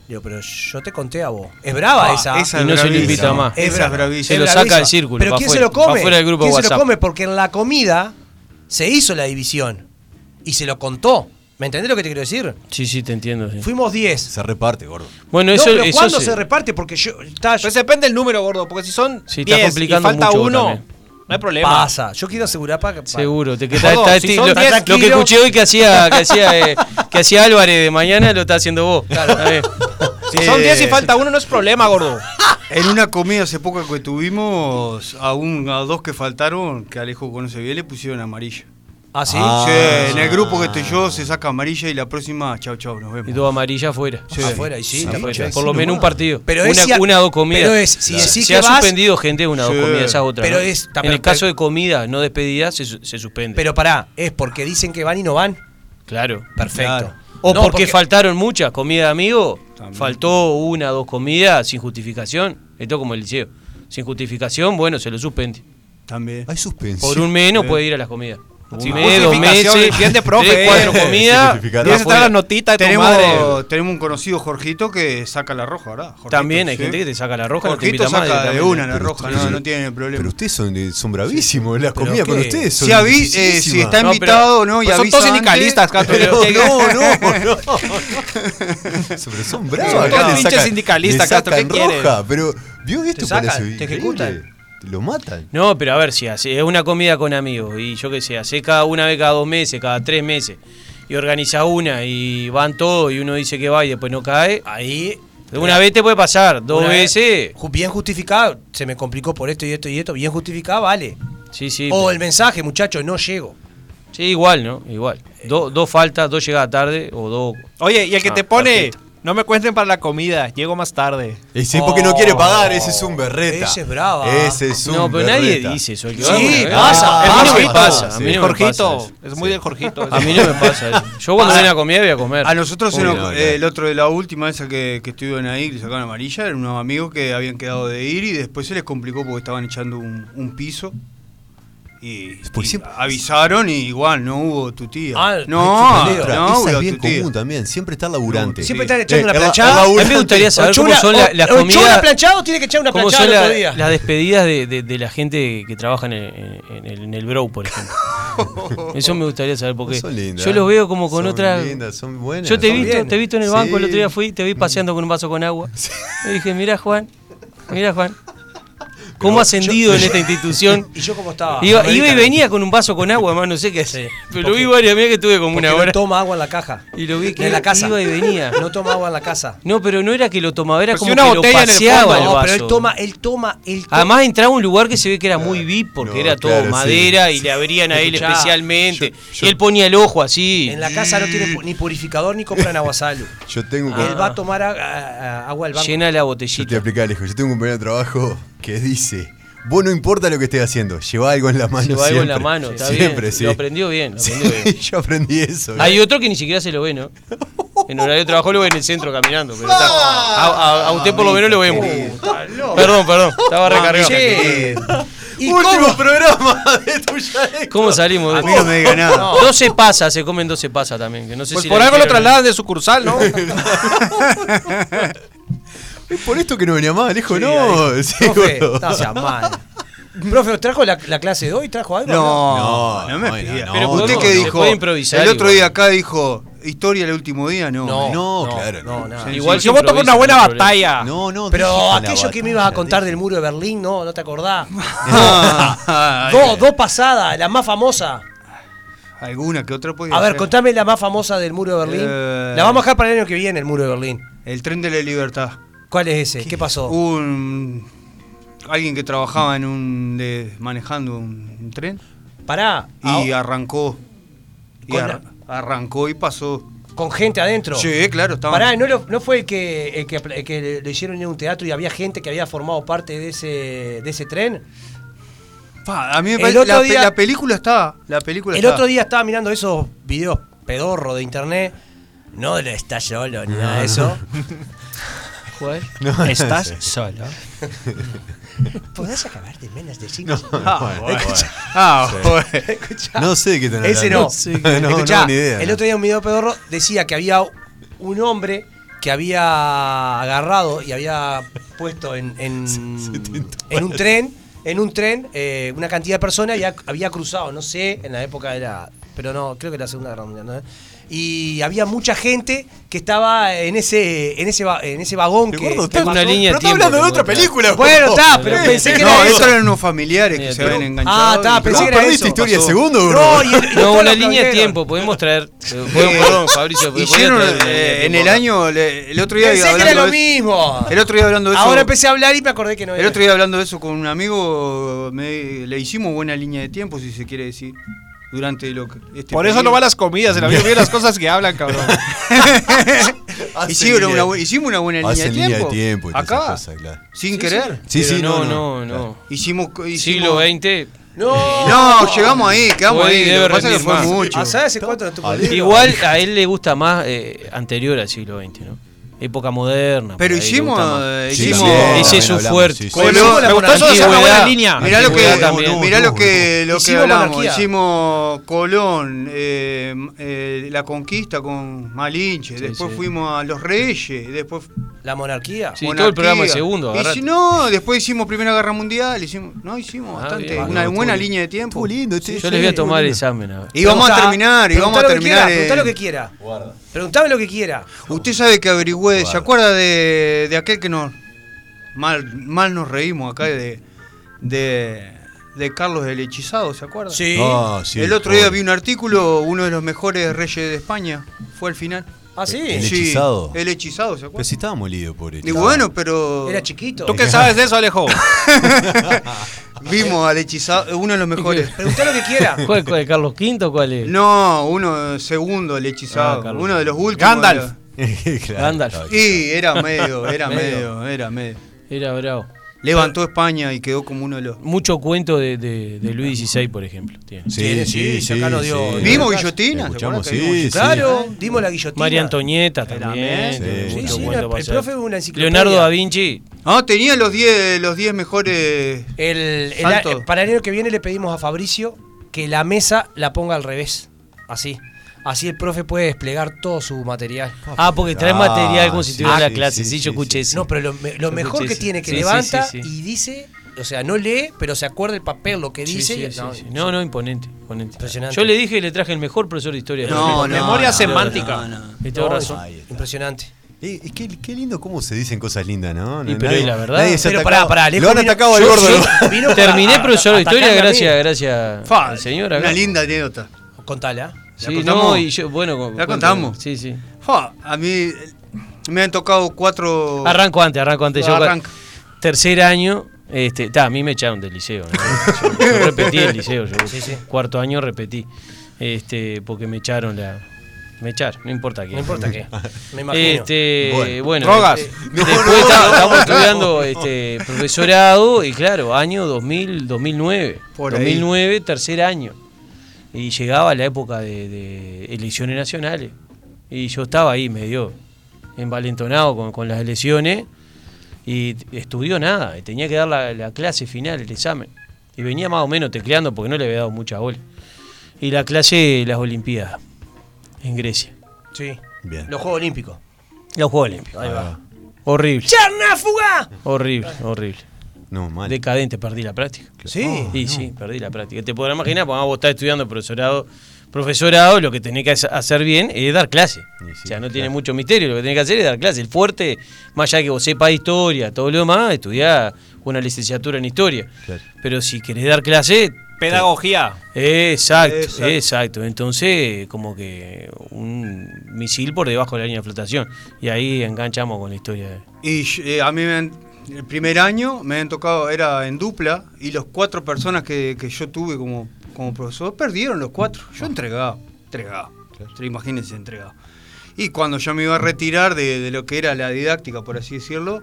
Digo, pero yo te conté a vos. Es brava Ah, esa. esa Y no se lo invita más. Es Esa es. Se lo saca del círculo, Pero ¿quién se lo come? del grupo ¿Quién se lo come? Porque en la comida se hizo la división. Y se lo contó. ¿Me entendés lo que te quiero decir? Sí, sí, te entiendo. sí. Fuimos 10. Se reparte, gordo. Bueno, No, eso, pero eso ¿cuándo se- se reparte? Porque yo. está- Pues depende del número, gordo. Porque si son Sí, está 10 y falta mucho uno, también. No hay problema. pasa. Yo quiero asegurar para que. pa- Seguro, te que está- si lo, 10 lo que escuché hoy que hacía, que hacía, eh, que hacía Álvarez de mañana lo está haciendo vos. Bien. Si son Eh, 10 y falta uno, no es problema, gordo. En una comida hace poco que tuvimos, a, un, a dos que faltaron, que Alejo conoce bien, le pusieron amarilla. ¿Ah, sí? Ah. Sí, en el grupo que estoy yo se saca amarilla y la próxima, chau, chau, nos Y vemos. todo amarilla afuera. Sí. Afuera, y sí, Afuera. Por lo menos un partido. Pero una, es si a- una o dos comidas. pero es, si decís se que ha vas- suspendido gente una o dos Sí. comidas, esa es otra. Pero ¿no? es- en pero- el caso de comida, no despedida, se, su- se suspende. Pero pará, es porque dicen que van y no van. claro. Perfecto. Claro. O No, porque, faltaron muchas comidas de También. faltó una o dos comidas sin justificación. Esto como el liceo. Sin justificación, bueno, se lo suspende. También. Hay suspensión. Por un mes no puede ir a las comidas. Sin justificación, meses, entiende, profe. tres, cuatro comidas. afuera. estar la notita de tu Tenemos, madre. tenemos un conocido Jorgito que saca la roja, ¿verdad? Jorgito, También hay sí. gente que te saca la roja, no te Jorgito invita más saca de una la roja, no, no tiene problema. Pero ustedes son, son bravísimos. Las ¿Pero comidas con ustedes son si, avi- eh, si está No, pero- invitado, ¿no? Y Pues son todos sindicalistas, Cato. Pero no, no, no. Pero son bravos. Son todos sindicalistas, Cato, ¿qué roja, pero vio esto Te parece te ejecutan. Lo matan. No, pero a ver, si hace, es una comida con amigos y yo qué sé, hace cada una vez cada dos meses, cada tres meses y organiza una y van todos y uno dice que va y después no cae. Ahí. Una vez te puede pasar, dos vez, veces. Bien justificado, se me complicó por esto y esto y esto. Bien justificado, vale. Sí, sí. O el mensaje, muchacho, no llego. Sí, igual, ¿no? Igual. Do- dos faltas, dos llegadas tarde o dos. Oye, y el que Ah, te pone, perfecto. No me cuenten para la comida, llego más tarde. Y sí, porque no quiere Oh, pagar, ese es un berreta. ese es brava. Ese es un No, pero nadie dice eso. que Sí, pasa, A mí no me pasa. A sí. mí no me pasa Jorgito, eso. es muy de Jorgito. eso. A mí no me pasa eso. Yo cuando viene a comer voy a comer. A nosotros Uy, no, eh, el otro de la última esa que, que estuvieron ahí, que le sacaron amarilla, eran unos amigos que habían quedado de ir y después se les complicó porque estaban echando un, un piso. Y, Porque y siempre- avisaron y igual no hubo tu tía. Ah, no, no esa es bien tu tía. común también. Siempre está el laburante. Siempre están echando Eh, una el- planchada. A mí me gustaría saber cómo son las comidas. planchada o tiene que echar una ¿Cómo planchada el la- otro día? las despedidas de, de- de la gente que trabaja en el, en el, en el Brow, por ejemplo? Eso me gustaría saber porque Son lindas. yo los veo como con son otra. lindas, son buenas. Yo te he visto, bien. te he visto en el banco, el otro día fui, te vi paseando con un vaso con agua. Y dije, mira Juan, mira Juan, cómo ha ascendido en esta institución. ¿Y yo cómo estaba? Iba, iba y venía con un vaso con agua, más no sé qué hacer. Pero lo vi varias veces que estuve como una no hora. toma agua en la caja. Y lo vi que en la casa. iba y venía. No toma agua en la casa. No, pero no era que lo tomaba, era Pues como si una que lo botella en el paseaba fondo. el No, pero él toma, él toma, él toma. Además entraba a un lugar que se ve que era muy VIP porque No, era todo claro, sí. madera y le abrían a él Escuchá, especialmente. yo- y él ponía el ojo así. en la casa no tiene ni purificador ni compran agua salud. Yo tengo Él va a tomar agua del banco. Llena la Yo te botellita. explicar, Alejo. Yo tengo un compañero de trabajo que dice: Vos no importa lo que estés haciendo, lleva algo en la mano. Lleva algo en la siempre". mano, está Siempre, bien. sí. Lo aprendió bien, lo Sí, aprendió bien. yo aprendí eso. Hay otro que ni siquiera se lo ve, ¿no? En horario de trabajo lo ve en el centro caminando, pero está. A, a- a usted por lo menos lo vemos. Perdón, perdón, estaba recargado. Che, ¿y Último cómo? programa de tuya. ¿Cómo salimos? de A mí no me diga nada. 12 pasa, se comen 12 pasa también. Que no sé Pues si por algo lo trasladan de sucursal, ¿no? Es por esto que no venía más, Alejo. Sí, no, sí, Profe, mal. Profe, ¿trajo la, la clase de hoy? ¿Trajo algo? No, No, no, me pida. no, Pero ¿Usted se dijo? puede improvisar el otro igual. día acá dijo, historia el último día, no. No. No, claro. no. Igual Yo se voto por una buena batalla. no. no Pero aquello que me ibas a contar del muro de Berlín, no, no te acordás. Dos, dos pasadas, la más famosa. Alguna que otra puede A ver, ser. contame la más famosa del muro de Berlín. Eh. La vamos a dejar para el año que viene, el muro de Berlín. El tren de la libertad. ¿Cuál es ese? ¿Qué pasó? Un alguien que trabajaba en un de, manejando un, un tren Pará. y ah, arrancó y ar- arrancó y pasó. con gente adentro. Sí, claro, estaba. Pará, ¿no, lo- no fue el que, el que, el que lo hicieron en un teatro y había gente que había formado parte de ese, de ese tren? Pa, a mí me parece la, día- la película está, la película El otro día estaba mirando esos videos pedorro de internet. No de está solo ni nada de eso. Estás sí. solo. ¿Podés acabar de menos de cinco Ah, Bueno, Ah. No sé qué están Ese no. no, Escuchá, no, ni idea. El otro día un video pedorro decía que había un hombre que había agarrado y había puesto en, en, en un tren, en un tren, eh, una cantidad de personas y ha- había cruzado, no sé, en la época de la pero no, creo que la Segunda Guerra Mundial. ¿no? Y había mucha gente que estaba en ese, en ese, en ese vagón que, Gordo, que está- pasó. Una línea pero de está tiempo. hablando de otra película. Bueno, está, pero pensé que No, eso. eran unos familiares que se habían enganchado. Ah, está, pensé que era perdiste eso. historia de Pasó. segundo. No, y, y No, una línea de tiempo, podemos traer. eh, podemos- Fabricio, Hicieron en el año, le- el otro día Pensé que era lo de- mismo. El otro día hablando de eso. Ahora empecé a hablar y me acordé que no era. El otro día hablando de eso con un amigo, me- le hicimos buena línea de tiempo, si se quiere decir, durante lo que. Este Por eso no va a las comidas, el amigo ve las cosas que hablan, cabrón. Línea- una hicimos una buena línea de Hacen línea de tiempo. Acá, cosas, claro. sin querer. Sí, sí, no, no, no, no. no. Hicimos, hicimos- Siglo XX. No. No, llegamos ahí, quedamos Hoy ahí. Debe pasa que fue mucho. Ah. Igual a él le gusta más eh, anterior al siglo XX, ¿no? Época moderna. Pero hicimos, eh, Sí, hicimos. Ese es hablamos, fuerte. sí, sí. Colón- Hicimos la Me gustó eso de Antigüedad. buena línea. Mirá lo que, también. mirá lo que, lo que Hicimos hablamos. monarquía. Hicimos Colón, eh, eh, la conquista con Malinche, después sí. fuimos a los Reyes, después La monarquía. Sí, todo el programa de segundo, Y no, después hicimos Primera Guerra Mundial, hicimos, no, hicimos Ah, bastante, bien. una buena línea de tiempo. Lindo, Yo sí, les voy a tomar el examen. Y vamos a terminar, y vamos a preguntá lo que terminar. Preguntá lo que quiera. Preguntame lo que quiera. Usted sabe que averigüé, ¿se acuerda de, de aquel que nos mal, mal nos reímos acá de, de, de Carlos el Hechizado, ¿se acuerda? Sí. Ah, sí, el otro día vi un artículo, uno de los mejores reyes de España, fue al final. Ah, sí. El Sí, hechizado. El hechizado, ¿se Pero acuerda? si estaba molido, pobre. Y bueno, pero Era chiquito. ¿Tú qué sabes de eso, Alejo? vimos al hechizado, uno de los mejores. Preguntá lo que quiera. ¿Cuál, cuál, ¿Carlos V o cuál es? No, uno segundo, el hechizado, Ah, uno de los últimos. Gandalf. Claro, Gandalf. Y era medio, era Medio. medio, era medio. Era bravo. Levantó España y quedó como uno de los. Mucho cuento de, de, de Luis XVI, por ejemplo. Tiene. Sí, sí, sí, sí. acá nos dio- sí. ¿Vimos Claro. guillotina? ¿se Escuchamos, acuerda que vimos sí? Claro, dimos la guillotina. María Antonieta también. El profe fue una enciclopedia. Leonardo da Vinci. Ah, tenía los 10 los 10 mejores. El, para el año que viene le pedimos a Fabricio que la mesa la ponga al revés. Así. Así el profe puede desplegar todo su material. Ah, porque trae Ah, material como si sí, tuviera la sí, clase. sí, Sí, yo escuché sí. eso. No, pero lo, mejor que eso. tiene que levanta sí, sí. y dice, o sea, no lee, pero se acuerda el papel, lo que dice. sí, y- sí, no, sí. No, no, imponente. imponente. Impresionante. Yo le dije que le traje el mejor profesor de historia. No, no, Memoria no, semántica. no, no. Y tengo no, razón. Impresionante. Eh, eh, qué, qué lindo cómo se dicen cosas lindas, ¿no? Y pero, ¿y la verdad? nadie se Pero pará, pará, Lo han atacado al gordo. Terminé profesor de historia gracias, gracias Fa, al señor acá. Una linda anécdota. Contala. ¿La Sí, contamos? no, y yo, bueno, ¿La con- contamos? Sí, sí. A mí eh, me han tocado cuatro. Arranco antes, arranco antes. Yo, Arranca. tercer año, este, ta, a mí me echaron del liceo. ¿no? Yo, yo repetí el liceo, yo cuarto año repetí, este, porque me echaron la, me echaron, no importa qué. No importa qué. Me imagino. Este, Bueno. bueno, Drogas. este, después está- estamos estudiando este, profesorado y claro, año 2000, 2009, Por ahí. 2009, tercer año. Y llegaba la época de, de elecciones nacionales. Y yo estaba ahí medio envalentonado con, con las elecciones y estudió nada. y tenía que dar la, la clase final, el examen. Y venía más o menos tecleando porque no le había dado mucha bola. Y la clase, las Olimpiadas, en Grecia. Sí. Bien. Los Juegos Olímpicos. Los Juegos Olímpicos. Ahí va. Horrible. ¡Charnáfuga! Horrible, horrible. No, mal. Decadente, perdí la práctica. Sí. Y sí, perdí la práctica. Te podrás imaginar, porque vos estás estudiando profesorado, profesorado, lo que tenés que hacer- bien es dar clase. Sí, o sea, no claro. tiene mucho misterio, lo que tenés que hacer es dar clase. El fuerte, más allá que vos sepas historia, todo lo demás, estudiar una licenciatura en historia. Claro. Pero si querés dar clase, Pedagogía. Exacto, Exacto. exacto, Entonces, como que un misil por debajo de la línea de flotación. Y ahí enganchamos con la historia. de- Y eh, a mí me han- el primer año me han tocado, era en dupla, y los cuatro personas que, que yo tuve como, como profesor perdieron los cuatro. Yo entregado, entregado. Pero Imagínense, entregado. Y cuando yo me iba a retirar de, de lo que era la didáctica, por así decirlo,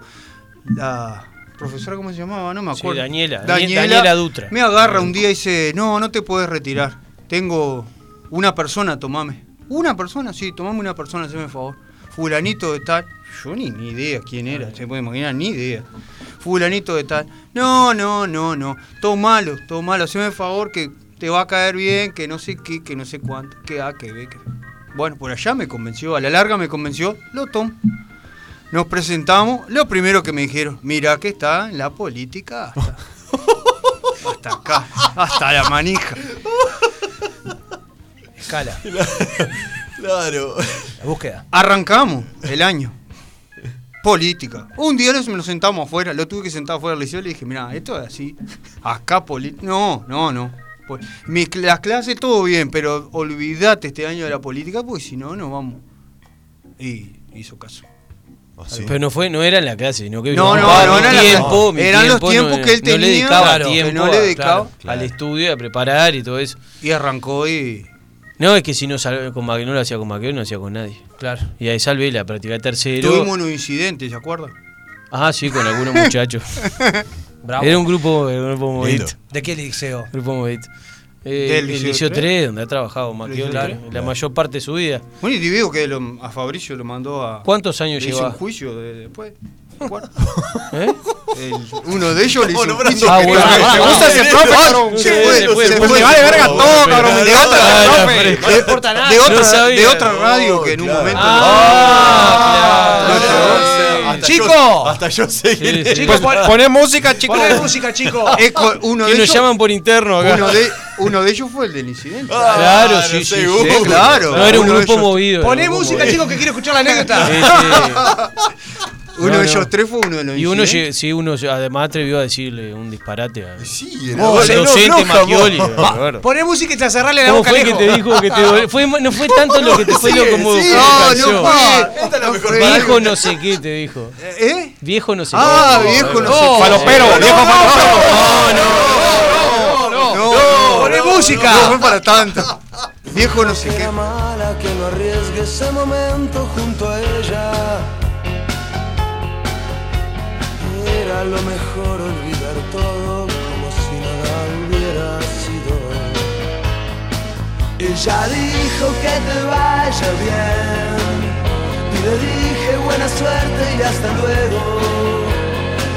la profesora, ¿cómo se llamaba? No me Sí, acuerdo. Daniela, Daniela- Daniela Dutra. Me agarra un día y dice, no, no te puedes retirar. Tengo una persona, tomame. ¿Una persona? Sí, tomame una persona, hazme favor. Fulanito de tal. Yo ni, ni idea quién era, se puede imaginar, ni idea. Fulanito de tal. No, no, no, no. Todo malo, todo malo. Hazme favor que te va a caer bien, que no sé qué, que no sé cuánto, que A, que B, que... Bueno, por allá me convenció, a la larga me convenció, lo tomo. Nos presentamos, lo primero que me dijeron, mira que está en la política hasta, hasta acá, hasta la manija. escala. Claro. La búsqueda. Arrancamos el año. Política. Un día nos nos sentamos afuera, lo tuve que sentar afuera del liceo y le dije, mira, esto es así. Acá política. No, no, no. Pues, mis, las clases todo bien, pero olvídate este año de la política, porque si no, no vamos. Y hizo caso. Pero no fue, no era en la clase, sino que No, no, no mi era la tiempo, clase. mi Eran los tiempo tiempos no- que él no le tenía, dedicaba claro, que tiempo no le a- dedicaba. al estudio, a preparar y todo eso. Y arrancó y. No, es que si no sal- con no lo hacía con Maqueo, no lo hacía con nadie. Claro. Y ahí salvé la practicé tercero. Tuvimos unos incidentes, ¿se acuerdan? Ah, sí, con algunos muchachos. Bravo. Era un grupo, era un grupo. ¿De qué liceo? Grupo movito. Eh, Del el Liceo Liceo 3, 3, donde ha trabajado Maqueo, Liceo 3. la mayor parte de su vida. Bueno, y te digo que lo- a Fabricio lo mandó a. ¿Cuántos años lleva? un juicio de- después. ¿Eh? El- uno de ellos le hizo un juicio. Ah, bueno, Ah, gusta ese profe, cabrón. Se. Me vale verga todo, cabrón. Me Ah, profe. no importa nada. De otra, sabía. de otra radio que en un momento. Ah, ¡Chico! yo- Hasta yo sé. Pues poné música, chicos. Poné música, chico. Uno de nos ellos, llaman por interno acá. uno de, uno de ellos fue el del incidente. Claro, Ah, sí, no sí, seguro. sí, Sí, claro. No era un grupo movido. Poné música, movido. chico, que quiero escuchar la anécdota. Sí, sí. Uno No, de no. ellos tres fue uno de los Y uno, sí, uno además atrevió a decirle un disparate a- Sí, Vos, Machioli. vos. Claro. Poné música y te cerrarle la ¿Cómo boca fue que te dijo que te? Fue, no fue tanto lo que te fue lo como sí, No, no fue. Esta es la no mejor Viejo no sé qué te dijo. ¿Eh? Viejo no sé Ah, qué. viejo no no, sé qué. Falopero, viejo falopero. No, Poné no música. fue para tanto. Viejo no sé qué. Era mala que no arriesgue ese momento junto lo mejor olvidar todo como si nada hubiera sido. Ella dijo que te vaya bien. Y le dije buena suerte y hasta luego.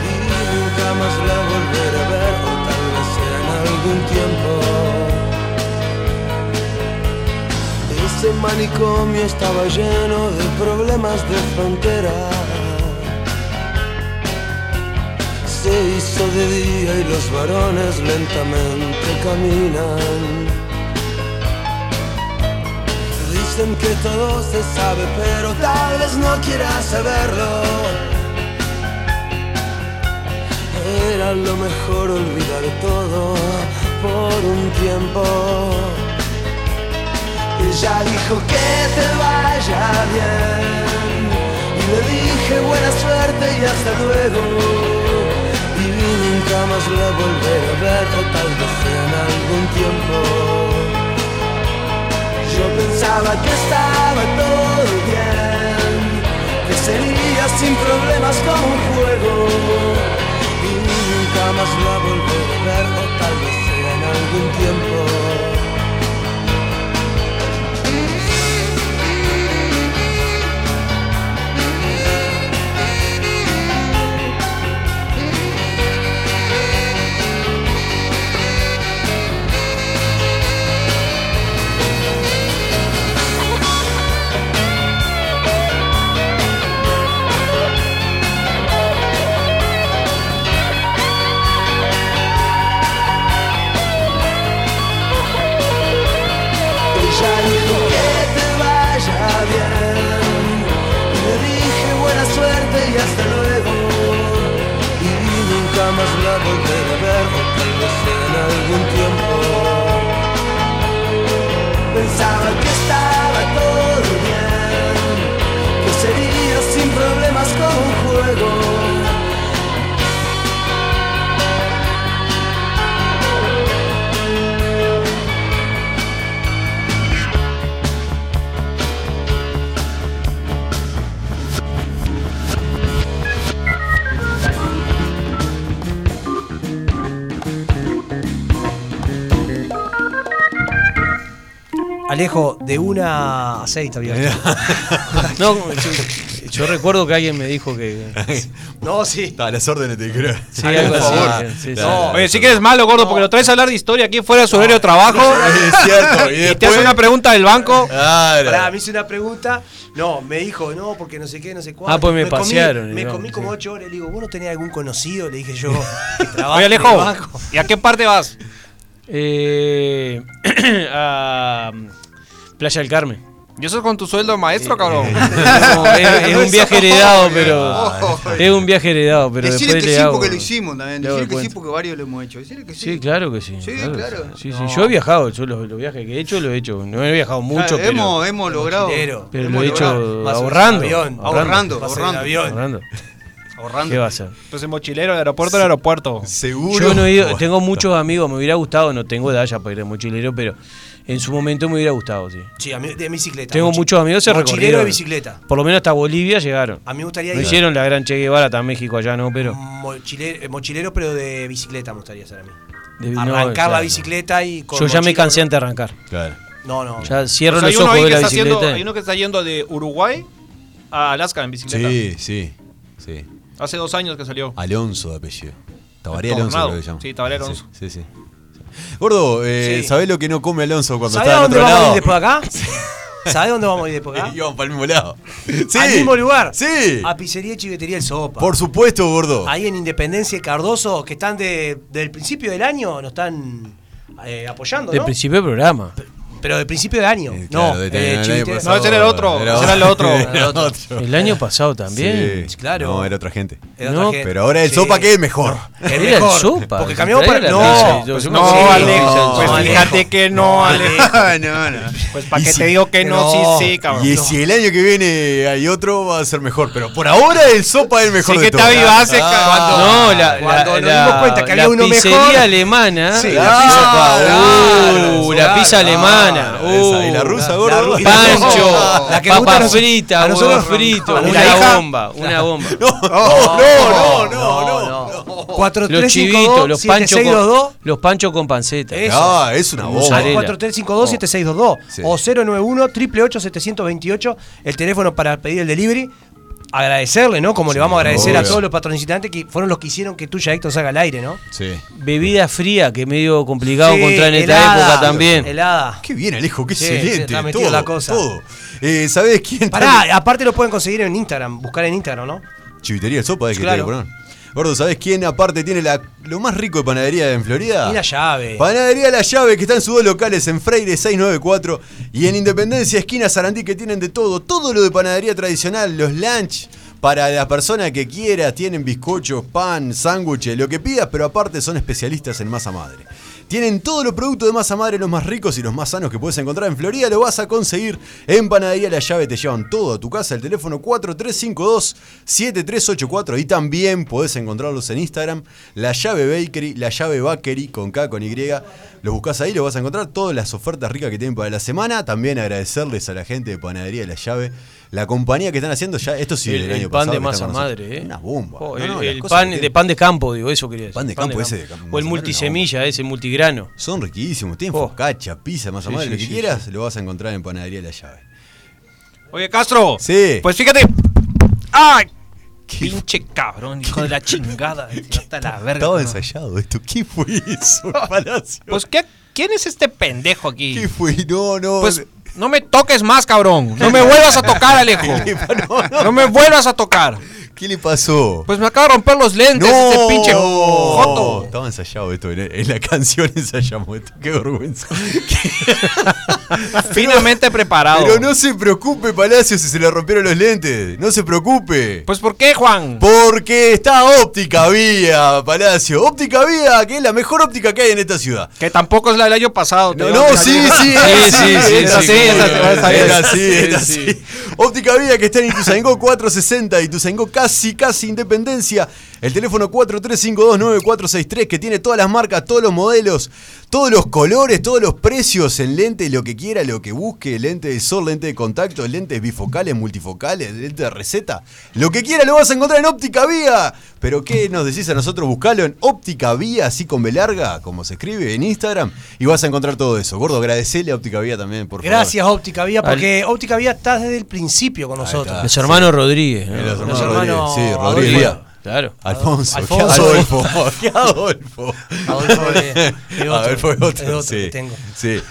Y nunca más la volveré a ver, o tal vez en algún tiempo. Ese manicomio estaba lleno de problemas de frontera. Se hizo de día y los varones lentamente caminan. Dicen que todo se sabe, pero tal vez no quieras saberlo. Era lo mejor olvidar todo por un tiempo. Ella dijo que te vaya bien Y le dije buena suerte y hasta luego nunca más la volveré a ver O tal vez en algún tiempo. Yo pensaba que estaba todo bien Que sería sin problemas como un juego. Y nunca más la volveré a ver O tal vez en algún tiempo más la volveré a ver O tal vez en algún tiempo. Pensaba que estaba todo bien Que sería sin problemas como un juego Alejo, de una a seis te había. No, yo, yo recuerdo que alguien me dijo que. No, sí. Está, las órdenes te creo. Sí, algo así. favor. sí. Oye, sí que eres malo, gordo, porque lo traes a hablar de historia aquí fuera de su horario de trabajo. Es cierto. Y, Y te hace una pregunta del banco. Claro. Pará, me hizo una pregunta. No, me dijo, no, porque no sé qué, no sé cuánto. Ah, pues me comí- pasearon, me comí como sí. ocho horas. Le digo, ¿vos no tenías algún conocido? Le dije yo. que Oye, Alejo. ¿y a qué parte vas? Eh, a- Playa del Carmen. ¿Y eso es con tu sueldo maestro, cabrón? No, es, es un viaje heredado, pero. Es un viaje heredado, pero Decirle después que sí hago. porque lo hicimos también. Decirle que sí porque varios lo hemos hecho. Decirle que sí. Sí, claro que sí. Sí, claro. claro. Sí, sí. Yo he viajado, yo los, los viajes que he hecho, los he hecho. No he viajado mucho, Claro, pero. hemos, hemos logrado. pero lo hemos he hecho ahorrando. avión, ahorrando, ahorrando. avión. ahorrando. Ahorrando. ¿Qué va a hacer? Pues en mochilero, el aeropuerto, el aeropuerto. Seguro. Yo no he ido, tengo muchos amigos, me hubiera gustado, no tengo edad ya para ir de mochilero, pero en su momento me hubiera gustado, sí. Sí, a mí, de bicicleta. Tengo mochi- muchos amigos que se Mochilero recorrieron. de bicicleta. Por lo menos hasta Bolivia llegaron. A mí me gustaría No ir. hicieron la gran Che Guevara hasta México allá, no, pero. Mochilero, eh, mochilero, pero de bicicleta me gustaría hacer a mí. de- no, Arrancar claro. la bicicleta y con Yo ya me cansé ¿no? antes de arrancar. Claro. No, no. Ya cierro Pues los ojos de que la haciendo, bicicleta. hay uno que está yendo de Uruguay a Alaska en bicicleta. Sí, sí, sí. Hace dos años que salió. Alonso de apellido. Tabaré. Alonso creo que. Sí, Tabaré Alonso. Sí, sí. sí. Gordo, eh, Sí. ¿sabés lo que no come Alonso cuando ¿Sabés está a en dónde otro vamos a lado? ir después de acá? ¿Sabés dónde vamos a ir después de acá? Iban para el mismo lado. Sí. Al mismo lugar. Sí. A Pizzería y Chivetería El Sopa. Por supuesto, gordo. Ahí en Independencia y Cardoso, que están de, del principio del año, nos están eh, apoyando, Del ¿no? principio del programa. Pero del principio del año. Eh, no, claro, de- eh, del año pasado No, ese era el otro, ese era el otro. Era El otro. El año pasado también. Sí. claro. No, era otra gente. Era No, otra gente. Pero ahora el Sí. sopa que es mejor. Es Era el mejor, Sopa, Porque cambiamos para. la No, pues Yo No, Sí, Alex. no, pues fíjate que no, Alex. no, no. Pues para que si- te digo que no, No. sí, sí, cabrón. Y si el año que viene hay otro, va a ser mejor. Pero por ahora el sopa es el mejor Sí de que avivaste, Ah, cabrón. No, la, Cuando la, nos dimos cuenta que había la uno pizzería mejor. alemana. Sí, la la pizza, uh, la pizza claro, alemana. esa, y la uh, rusa, la gordo. Pancho, La que nos gusta a nosotros- huevo frito, a la una hija- bomba, una bomba. No, no, no, no, no. Los chivitos, los panchos 7622 con, los panchos con panceta. Eso. Ah, es una bomba. Mozzarella. 4352-7622 Sí. o 091-888-728, el teléfono para pedir el delivery. Agradecerle, ¿no? Como le vamos a agradecer a todos los patrocitantes que fueron los que hicieron que tuya Héctor salga al aire, ¿no? Sí. Bebida fría, que medio complicado Sí, encontrar en esta helada, época también. Helada. Qué bien, Alejo, qué Sí, excelente. sí, está todo, la cosa. todo. Eh, ¿Sabés quién? Pará, también- aparte lo pueden conseguir en Instagram, buscar en Instagram, ¿no? Chivitería sopa, es que Claro. te digo, perdón. Gordo, ¿sabés quién aparte tiene la, lo más rico de panadería en Florida? Y la llave. Panadería La Llave, que está en sus dos locales, en Freire 694 y en Independencia, esquina Sarandí, que tienen de todo. Todo lo de panadería tradicional, los lunch para la persona que quiera. Tienen bizcochos, pan, sándwiches, lo que pidas, pero aparte son especialistas en masa madre. Tienen todos los productos de masa madre, los más ricos y los más sanos que puedes encontrar en Florida. Lo vas a conseguir en Panadería La Llave. Te llevan todo a tu casa. El teléfono 4352-7384. Y también podés encontrarlos en Instagram. La Llave Bakery, La Llave Bakery con K, con Y. Los buscas ahí, los vas a encontrar. Todas las ofertas ricas que tienen para la semana. También agradecerles a la gente de Panadería La Llave. La compañía que están haciendo ya, esto sí el, del el año pan pasado de masa madre, ¿eh? Una bomba. Oh, No, el no, el pan de pan de campo, digo, eso quería decir. Pan de campo ese de campo, O el multisemilla, ese multigrano. Son riquísimos, tienen Oh. focaccia, pizza, masa Sí, madre, sí, lo que sí, quieras, lo vas a encontrar en Panadería La Llave. Oye, Castro. Sí. Pues fíjate. ¡Ay! Pinche cabrón, hijo de la chingada. Hasta la verga. Estaba ¿no? ensayado esto. ¿Qué fue eso, Palacio? Pues, ¿qué, ¿quién es este pendejo aquí? ¿Qué fue? No, no. Pues, no me toques más, cabrón. No me vuelvas a tocar, Alejo. no, me vuelvas a tocar. ¿Qué le pasó? Pues me acaba de romper los lentes no, pinche joto. Estaba ensayado esto, en, en la canción ensayamos esto. Qué vergüenza. Finamente preparado. Pero no se preocupe, Palacio, si se le rompieron los lentes. No se preocupe. Pues, ¿por qué, Juan? Porque está Óptica Vía, Palacio. Óptica Vía, que es la mejor óptica que hay en esta ciudad. Que tampoco es la del año pasado. No, no, sí, sí, Sí, sí, sí, es sí, sí. Óptica Vía que está en Ituzaingó 460, Ituzaingó casi, casi Independencia. El teléfono 43529463 que tiene todas las marcas, todos los modelos, todos los colores, todos los precios en lente, lo que quiera, lo que busque, lente de sol, lente de contacto, lentes bifocales, multifocales, lente de receta. Lo que quiera lo vas a encontrar en Óptica Vía. Pero ¿qué nos decís a nosotros? Buscalo en Óptica Vía, así con B larga, como se escribe en Instagram, y vas a encontrar todo eso. Gordo, agradecele a Óptica Vía también, por favor. Gracias, Óptica Vía, porque Óptica Vía está desde el principio con nosotros. Los hermanos Rodríguez. ¿no? Los hermanos Hermanos sí, Rodríguez. Claro. Alfonso, Alfonso. ¿qué Adolfo? ¿Qué Adolfo? Adolfo es- es otro, Adolfo es otro, otro sí. que tengo. Sí.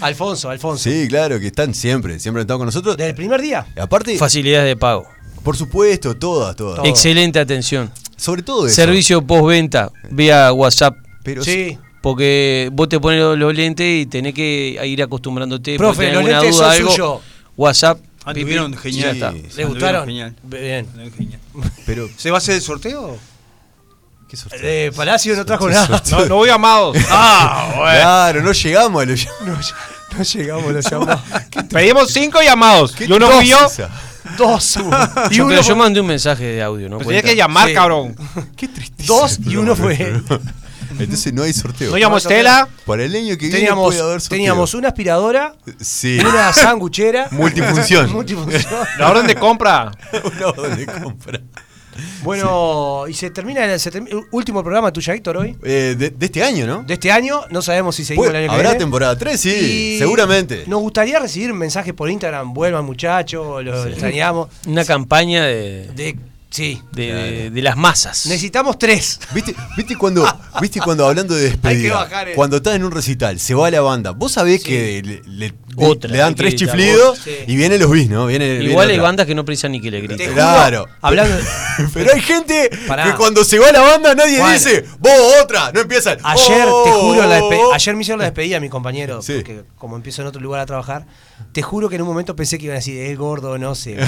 Alfonso, Alfonso. sí, claro, que están siempre, siempre han estado con nosotros. Desde el primer día. Aparte, Facilidades de pago. por supuesto, todas, todas. Todo. Excelente atención. Sobre todo eso. Servicio postventa vía WhatsApp. Pero Sí. Porque vos te pones los, lentes y tenés que ir acostumbrándote. Profe, los lentes duda, son algo. WhatsApp. Anduvieron pipi, genial. Sí, ¿Le Anduvieron gustaron? Genial. Bien. Anduvieron genial. Pero, ¿Se va a hacer el sorteo? ¿qué sorteo? Eh, Palacio no trajo nada. No, no voy amados. Ah, bueno. Claro, no llegamos a los No, no llegamos, lo llamamos. Pedimos cinco llamados. ¿Qué Y uno esa? Dos. Y Yo, uno pero yo mandé un mensaje de audio, ¿no? Pues tenía que llamar, Sí. cabrón. Qué tristeza. Dos y uno fue Entonces no hay sorteo. No llamó Estela. Para el año que viene Teníamos, puede haber sorteo. teníamos una aspiradora, Sí. una sanguchera, Multifunción. multifunción. La orden de compra. Una orden de compra. Bueno, y se termina, el- se termi- último programa tuyo, Héctor, hoy. Eh, de, de este año, ¿no? De este año, no sabemos si seguimos Puede- el año que ¿Habrá viene. temporada 3? Sí, Y seguramente. Nos gustaría recibir mensajes por Instagram. Vuelvan, muchachos, los extrañamos. Una campaña de, De, sí. de, de- de las masas. Necesitamos tres. ¿Viste, ¿Viste cuando, ¿Viste cuando hablando de Hay que despedida? bajar el- Cuando estás en un recital, se va la banda. Vos sabés que le, le- Otra, le dan tres chiflidos Sí. y vienen los bis, ¿no? Viene, viene Igual hay otra. bandas que no precisan ni que le Te griten. juro, Claro. hablando Pero hay gente Pará. que cuando se va la banda nadie Juan. dice, vos otra, no empiezan. Ayer, "Oh, te juro, la despe- oh". ayer me hicieron la despedida a mi compañero, Sí. porque como empiezo en otro lugar a trabajar, te juro que en un momento pensé que iban a decir, es gordo, no sé.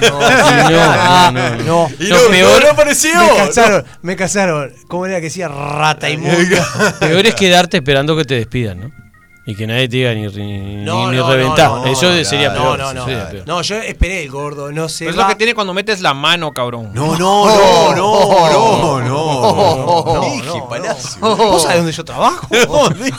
No, no, no, no. no. Y Lo no, peor- no apareció. Me casaron, me casaron. ¿Cómo era que decía? Rata inmunda. Peor es quedarte esperando que te despidan, ¿no? Y que nadie te diga ni, ni, No, ni no, reventar. no, no, Eso sería No, peor. no, no. sería peor. No, yo esperé el gordo, no sé. Es lo que tiene cuando metes la mano, cabrón. No, no, no, no, no, no. no, Dije, no, Palacio. ¿Vos sabés dónde yo trabajo?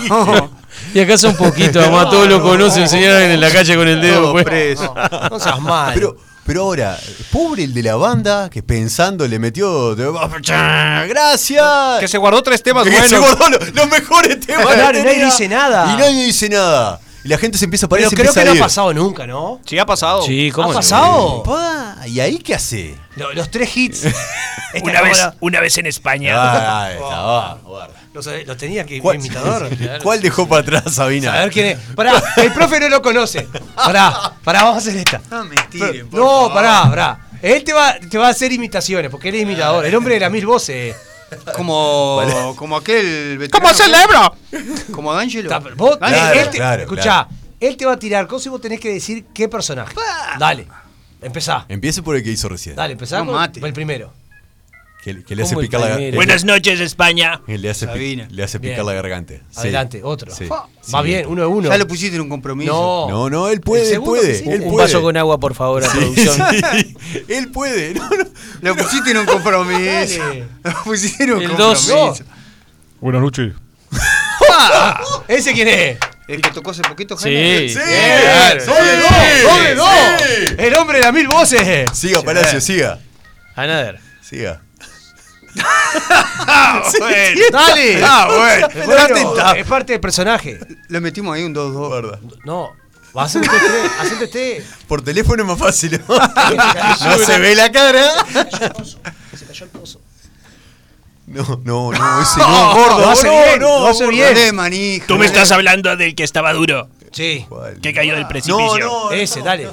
No. Y acá son poquitos, además todos lo conocen, señalan en la calle con el dedo. Todo pues. preso. No, no seas mal. Pero, pero ahora, pobre el de la banda que pensando le metió. ¡Gracias! Que se guardó tres temas Que buenos. se guardó lo- los mejores temas. Claro, y nadie dice nada. Y nadie dice nada. Y la gente se empieza a parar Pero y creo que no ha pasado nunca, ¿no? Sí, ha pasado. Sí, ¿cómo ¿Ha no? pasado? Pa, ¿Y ahí qué hace? Lo- Los, tres hits. Una vez, una vez en España. Ah, está, va, guarda. Los, los tenía que ¿Cuál, imitador. ¿Cuál dejó para atrás, Sabina? A ver quién es. Pará, el profe no lo conoce. Pará, pará, vamos a hacer esta. No me tiren, por No, favor. pará, pará. Él te va, te va a hacer imitaciones, porque él es imitador. El hombre de las mil voces. Como, como aquel. ¿Cómo celebra? Como D'Angelo. Te- claro, escuchá, claro. él te va a tirar cosas y vos tenés que decir qué personaje. Dale, empezá. Empiece por el que hizo recién. Dale, empezá No con mate. el primero. Que, que le hace picar la primero. Buenas noches, España. que Le hace, Sabina. le hace picar Bien. la garganta. Sí. Adelante, otro. Sí. Va bien, uno de uno. Ya lo pusiste en un compromiso. No. No, no, él puede, él puede. él Un puede. vaso con agua, por favor, a Sí, producción. sí. Él puede. No, no. Lo pusiste en un compromiso. Lo pusiste en un El dos. compromiso. Buenas noches. ¿Ese quién es? El que tocó hace poquito, Sí. Jaime. Sí, Claro. sí, ¡Dos de dos! ¡Dos de dos! sí. El hombre de las mil voces. Siga, Palacio, siga. Another. Siga. Dale. Ah, bueno. Bueno, es parte del personaje. Le metimos ahí un 2-2. Guarda. No. Va a hacer un. Por teléfono es más fácil. ¿no? no se ve la cara. Se cayó el pozo. No, no, no, ese no, gordo. lo hace no, bien, no, lo hace gordo. bien. Dale, manija. Tú me estás hablando del que estaba duro, Sí. ¿Cuál? que cayó del No, precipicio. no, Ese, dale.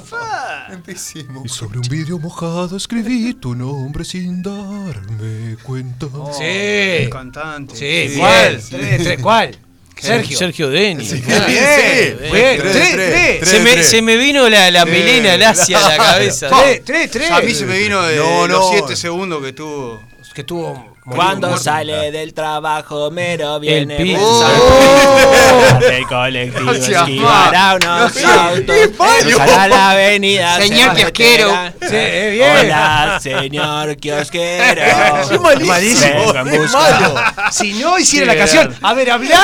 empecemos. Sobre un vidrio mojado escribí tu nombre sin darme cuenta. Sí. Cantante. Sí, ¿cuál? Sí. Tres, tres, ¿cuál? Sergio. Sergio Denis. Sí, Bien, sí. tres, Se me, se me vino la, la melena lacia a la cabeza. Tres, tres, tres. A mí se me vino de No, los no. 7 segundos que tuvo. Que tuvo. Cuando sale del trabajo, mero viene pi- pensando. El colectivo esquivará unos autos. Cruzará la avenida. Señor se kiosquero. Sí, bien. Hola, señor kiosquero. Es malísimo. En Es malo. Si no hiciera Qué la canción, a ver, habla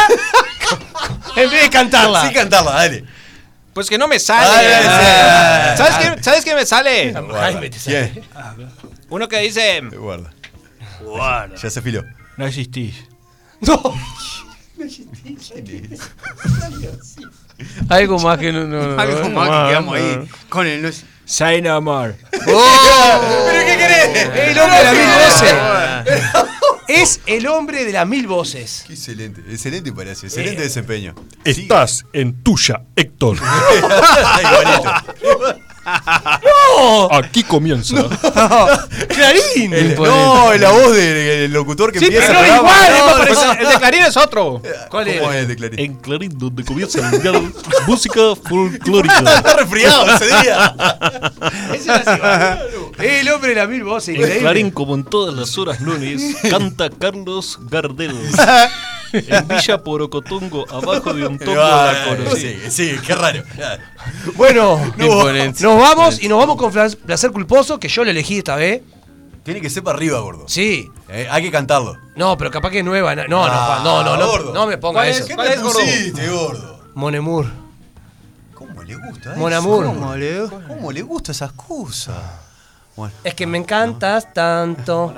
en vez de cantarla. Sí, cantarla, dale. Pues que no me Ay, sale. ay, ¿Sabes qué, ¿Sabes qué me sale? Jaime, te sale. ¿Quién? Uno que dice, Guarda. Ya se afiló. no existís. No. Algo más que no. no, no, Algo no, más que quedamos no. ahí. Con el. No es- no more. ¿Pero qué querés? El hombre de las mil voces. Es el hombre de las mil voces. Qué excelente, excelente Palacio, excelente desempeño. Estás en tuya, Héctor. Igualito. ¡No! Aquí comienza. ¡Clarín! El- no, la voz del, del locutor que Sí, empieza pero el programa. igual, No, es no, parecido. no. el de Clarín es otro. ¿Cuál es? ¿Cómo es el de Clarín? En Clarín, donde comienza el mundial, música folclórica. Está resfriado ese día. Ese era. El hombre de la mil voces, En increíble. Clarín, como en todas las horas lunes, canta Carlos Gardel. En Villa Porocotongo, abajo de un la Ah, conocí. sí, sí, qué raro. Bueno, Imponente. nos vamos y nos vamos con placer culposo, que yo lo elegí esta vez. Tiene que ser para arriba, gordo. Sí. Eh, hay que cantarlo. No, pero capaz que es nueva. No, no, Ah, no, no, no, gordo. no me ponga ¿Cuál eso. es? ¿Qué ¿Cuál te pusiste, gordo? Monemur. ¿Cómo le gusta Mon eso? amour. ¿Cómo le, cómo le gusta esas cosas? Bueno, Es que me encantas tanto.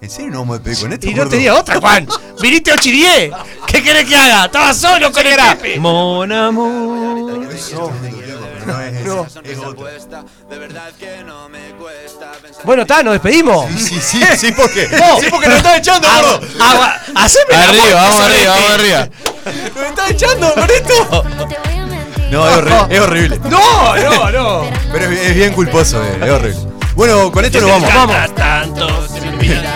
¿En serio no vamos a pedir con esto, Y no gordo? tenía otra, Juan. Viniste 8 y 10. ¿Qué querés que haga? Estaba solo con el Pepe. Mon amour. No No. Bueno, está, nos despedimos. Sí, sí, sí, ¿por qué? No. Sí, porque nos está echando, gordo. Agua, haceme Arriba, vamos arriba, vamos arriba. Nos está echando con esto. No, es, horri- es horrible. No, no, no. Pero es, es bien culposo, eh, es horrible. Bueno, con esto nos vamos. Vamos.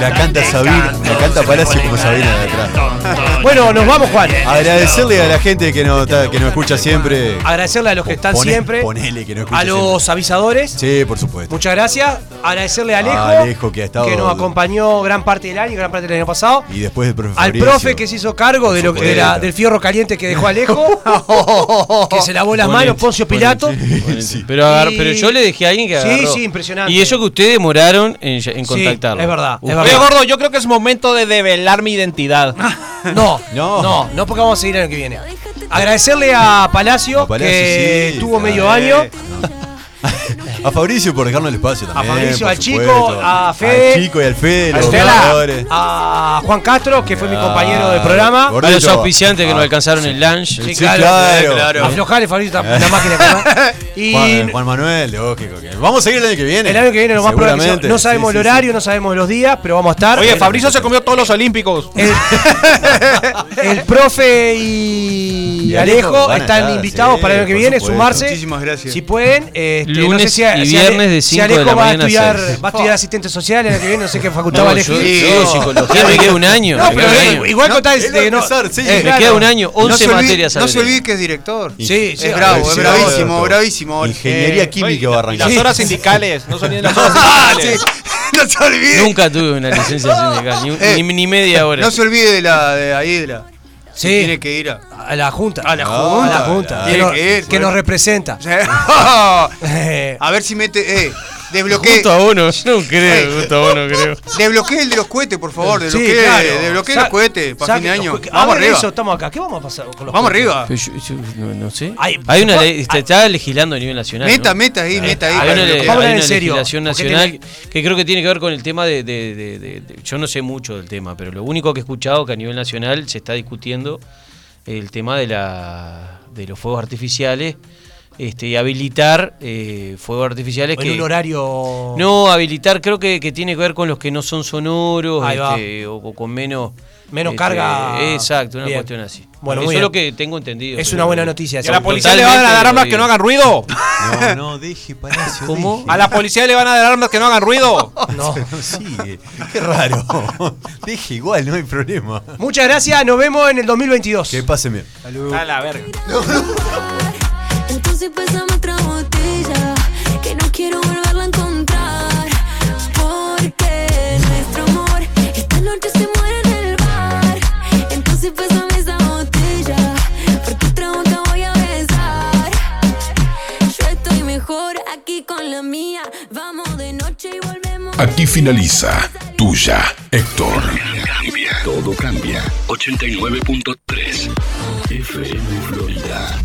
La canta Sabina, la canta Palacio como Sabina de atrás. Bueno, nos vamos, Juan. Agradecerle a la gente que nos, está- que nos escucha siempre. Agradecerle a los que están siempre. Ponele que nos escucha A los avisadores. Sí, por supuesto. Muchas gracias. Agradecerle a Alejo, A Alejo, que ha estado- nos acompañó gran parte del año gran parte del año pasado. Y después el profe Al Fabricio. profe que se hizo cargo de lo, de la- del fierro caliente que dejó Alejo. que se lavó las manos, Poncio Pilato. Pero, agar- Y- pero yo le dejé a alguien que Sí, agarró. sí, impresionante. Y eso que ustedes demoraron en, en Sí, contactarlo. es verdad, es verdad. Oye, gordo, yo creo que es momento de develar mi identidad. No, No. no, no, porque vamos a seguir el año que viene. Agradecerle a Palacio, A Palacio, que sí, tuvo medio año. A Fabricio por dejarnos el espacio también. Fabricio, por al Chico, a Fede, Al Chico y al Fede, a los Estela, a Juan Castro, que fue mi compañero de programa. gordito. A los auspiciantes que Ah. nos alcanzaron el lunch. Sí, Sí, claro. claro. claro. Aflojale, Fabricio, la máquina. comer. Y Juan, Juan Manuel, lógico. que- Vamos a seguir el año que viene. el año que viene lo más probable que. No sabemos Sí, el sí, horario, no sabemos los días, pero vamos a estar. Oye, Fabricio se comió todos los olímpicos. El, el profe y, Y Alejo a están estar, invitados sí, para el año que viene, supuesto. sumarse. Muchísimas gracias. Si pueden, este, no Lunes sé si, y si viernes de si 5 de Alejo la va a mañana a estudiar, 6. va a estudiar asistente social el año que viene, no sé qué facultad No, va a yo elegir. estudio psicología, me queda un año. No, me pero año. igual contá él va a que no. empezar, sí, eh, Me claro. queda un año, No 11 se, olvide, materias. no se olvide que es director. Sí, sí, Es bravo, sí, es sí, bravísimo, sí. bravísimo. Ingeniería Eh, química va a arrancar. las horas sindicales. No son ni las horas Ah, sindicales. sí. No se olvide. Nunca tuve una licencia sindical, ni, Eh, ni, ni media hora. No se olvide de la de ahí de la. Sí. Tiene que ir a. A la Junta. A la Junta. A la Junta. Tiene Que, ir, que nos representa. A ver si mete. Eh, desbloquee. Justo a uno, yo no creo, justo a uno creo. Desbloquee el de los cohetes, por favor. sí, Desbloquee, claro. los cohetes para fin de año. Vamos A ver arriba. eso, estamos acá. ¿Qué vamos a pasar con los Vamos cohetes? arriba. Pero yo- yo no, no sé. Ay, Hay una ley, está, está legislando a nivel nacional. Meta, ¿no? meta ahí, meta ahí. Hay una, hay en una serio, legislación nacional que creo que tiene que ver con el tema de, de- de- de- de- Yo no sé mucho del tema, pero lo único que he escuchado que a nivel nacional se está discutiendo el tema de, la, de los fuegos artificiales este, y habilitar eh, fuegos artificiales En que... un horario. No, habilitar creo que, que tiene que ver con los que no son sonoros este, o, o con menos... Menos este, carga. Exacto, una Bien. cuestión así. Bueno, Eso es lo que tengo entendido. Es una buena noticia. A la policía le van a dar armas que no hagan ruido. No, no, deje Palacio. ¿Cómo? deje. A la policía le van a dar armas que no hagan ruido. No. Sí, qué raro. Deje igual, no hay problema. Muchas gracias, nos vemos en el 2022. Que pasen bien. A la verga. Entonces pésame otra botella que no quiero volverla a encontrar. Porque nuestro amor esta noche se muere en el bar. Entonces pésame esa botella porque otra boca voy a besar. Yo estoy mejor aquí con la mía. Vamos de noche y volvemos. Aquí finaliza Tuya, Héctor. Todo cambia. 89.3 FM Florida.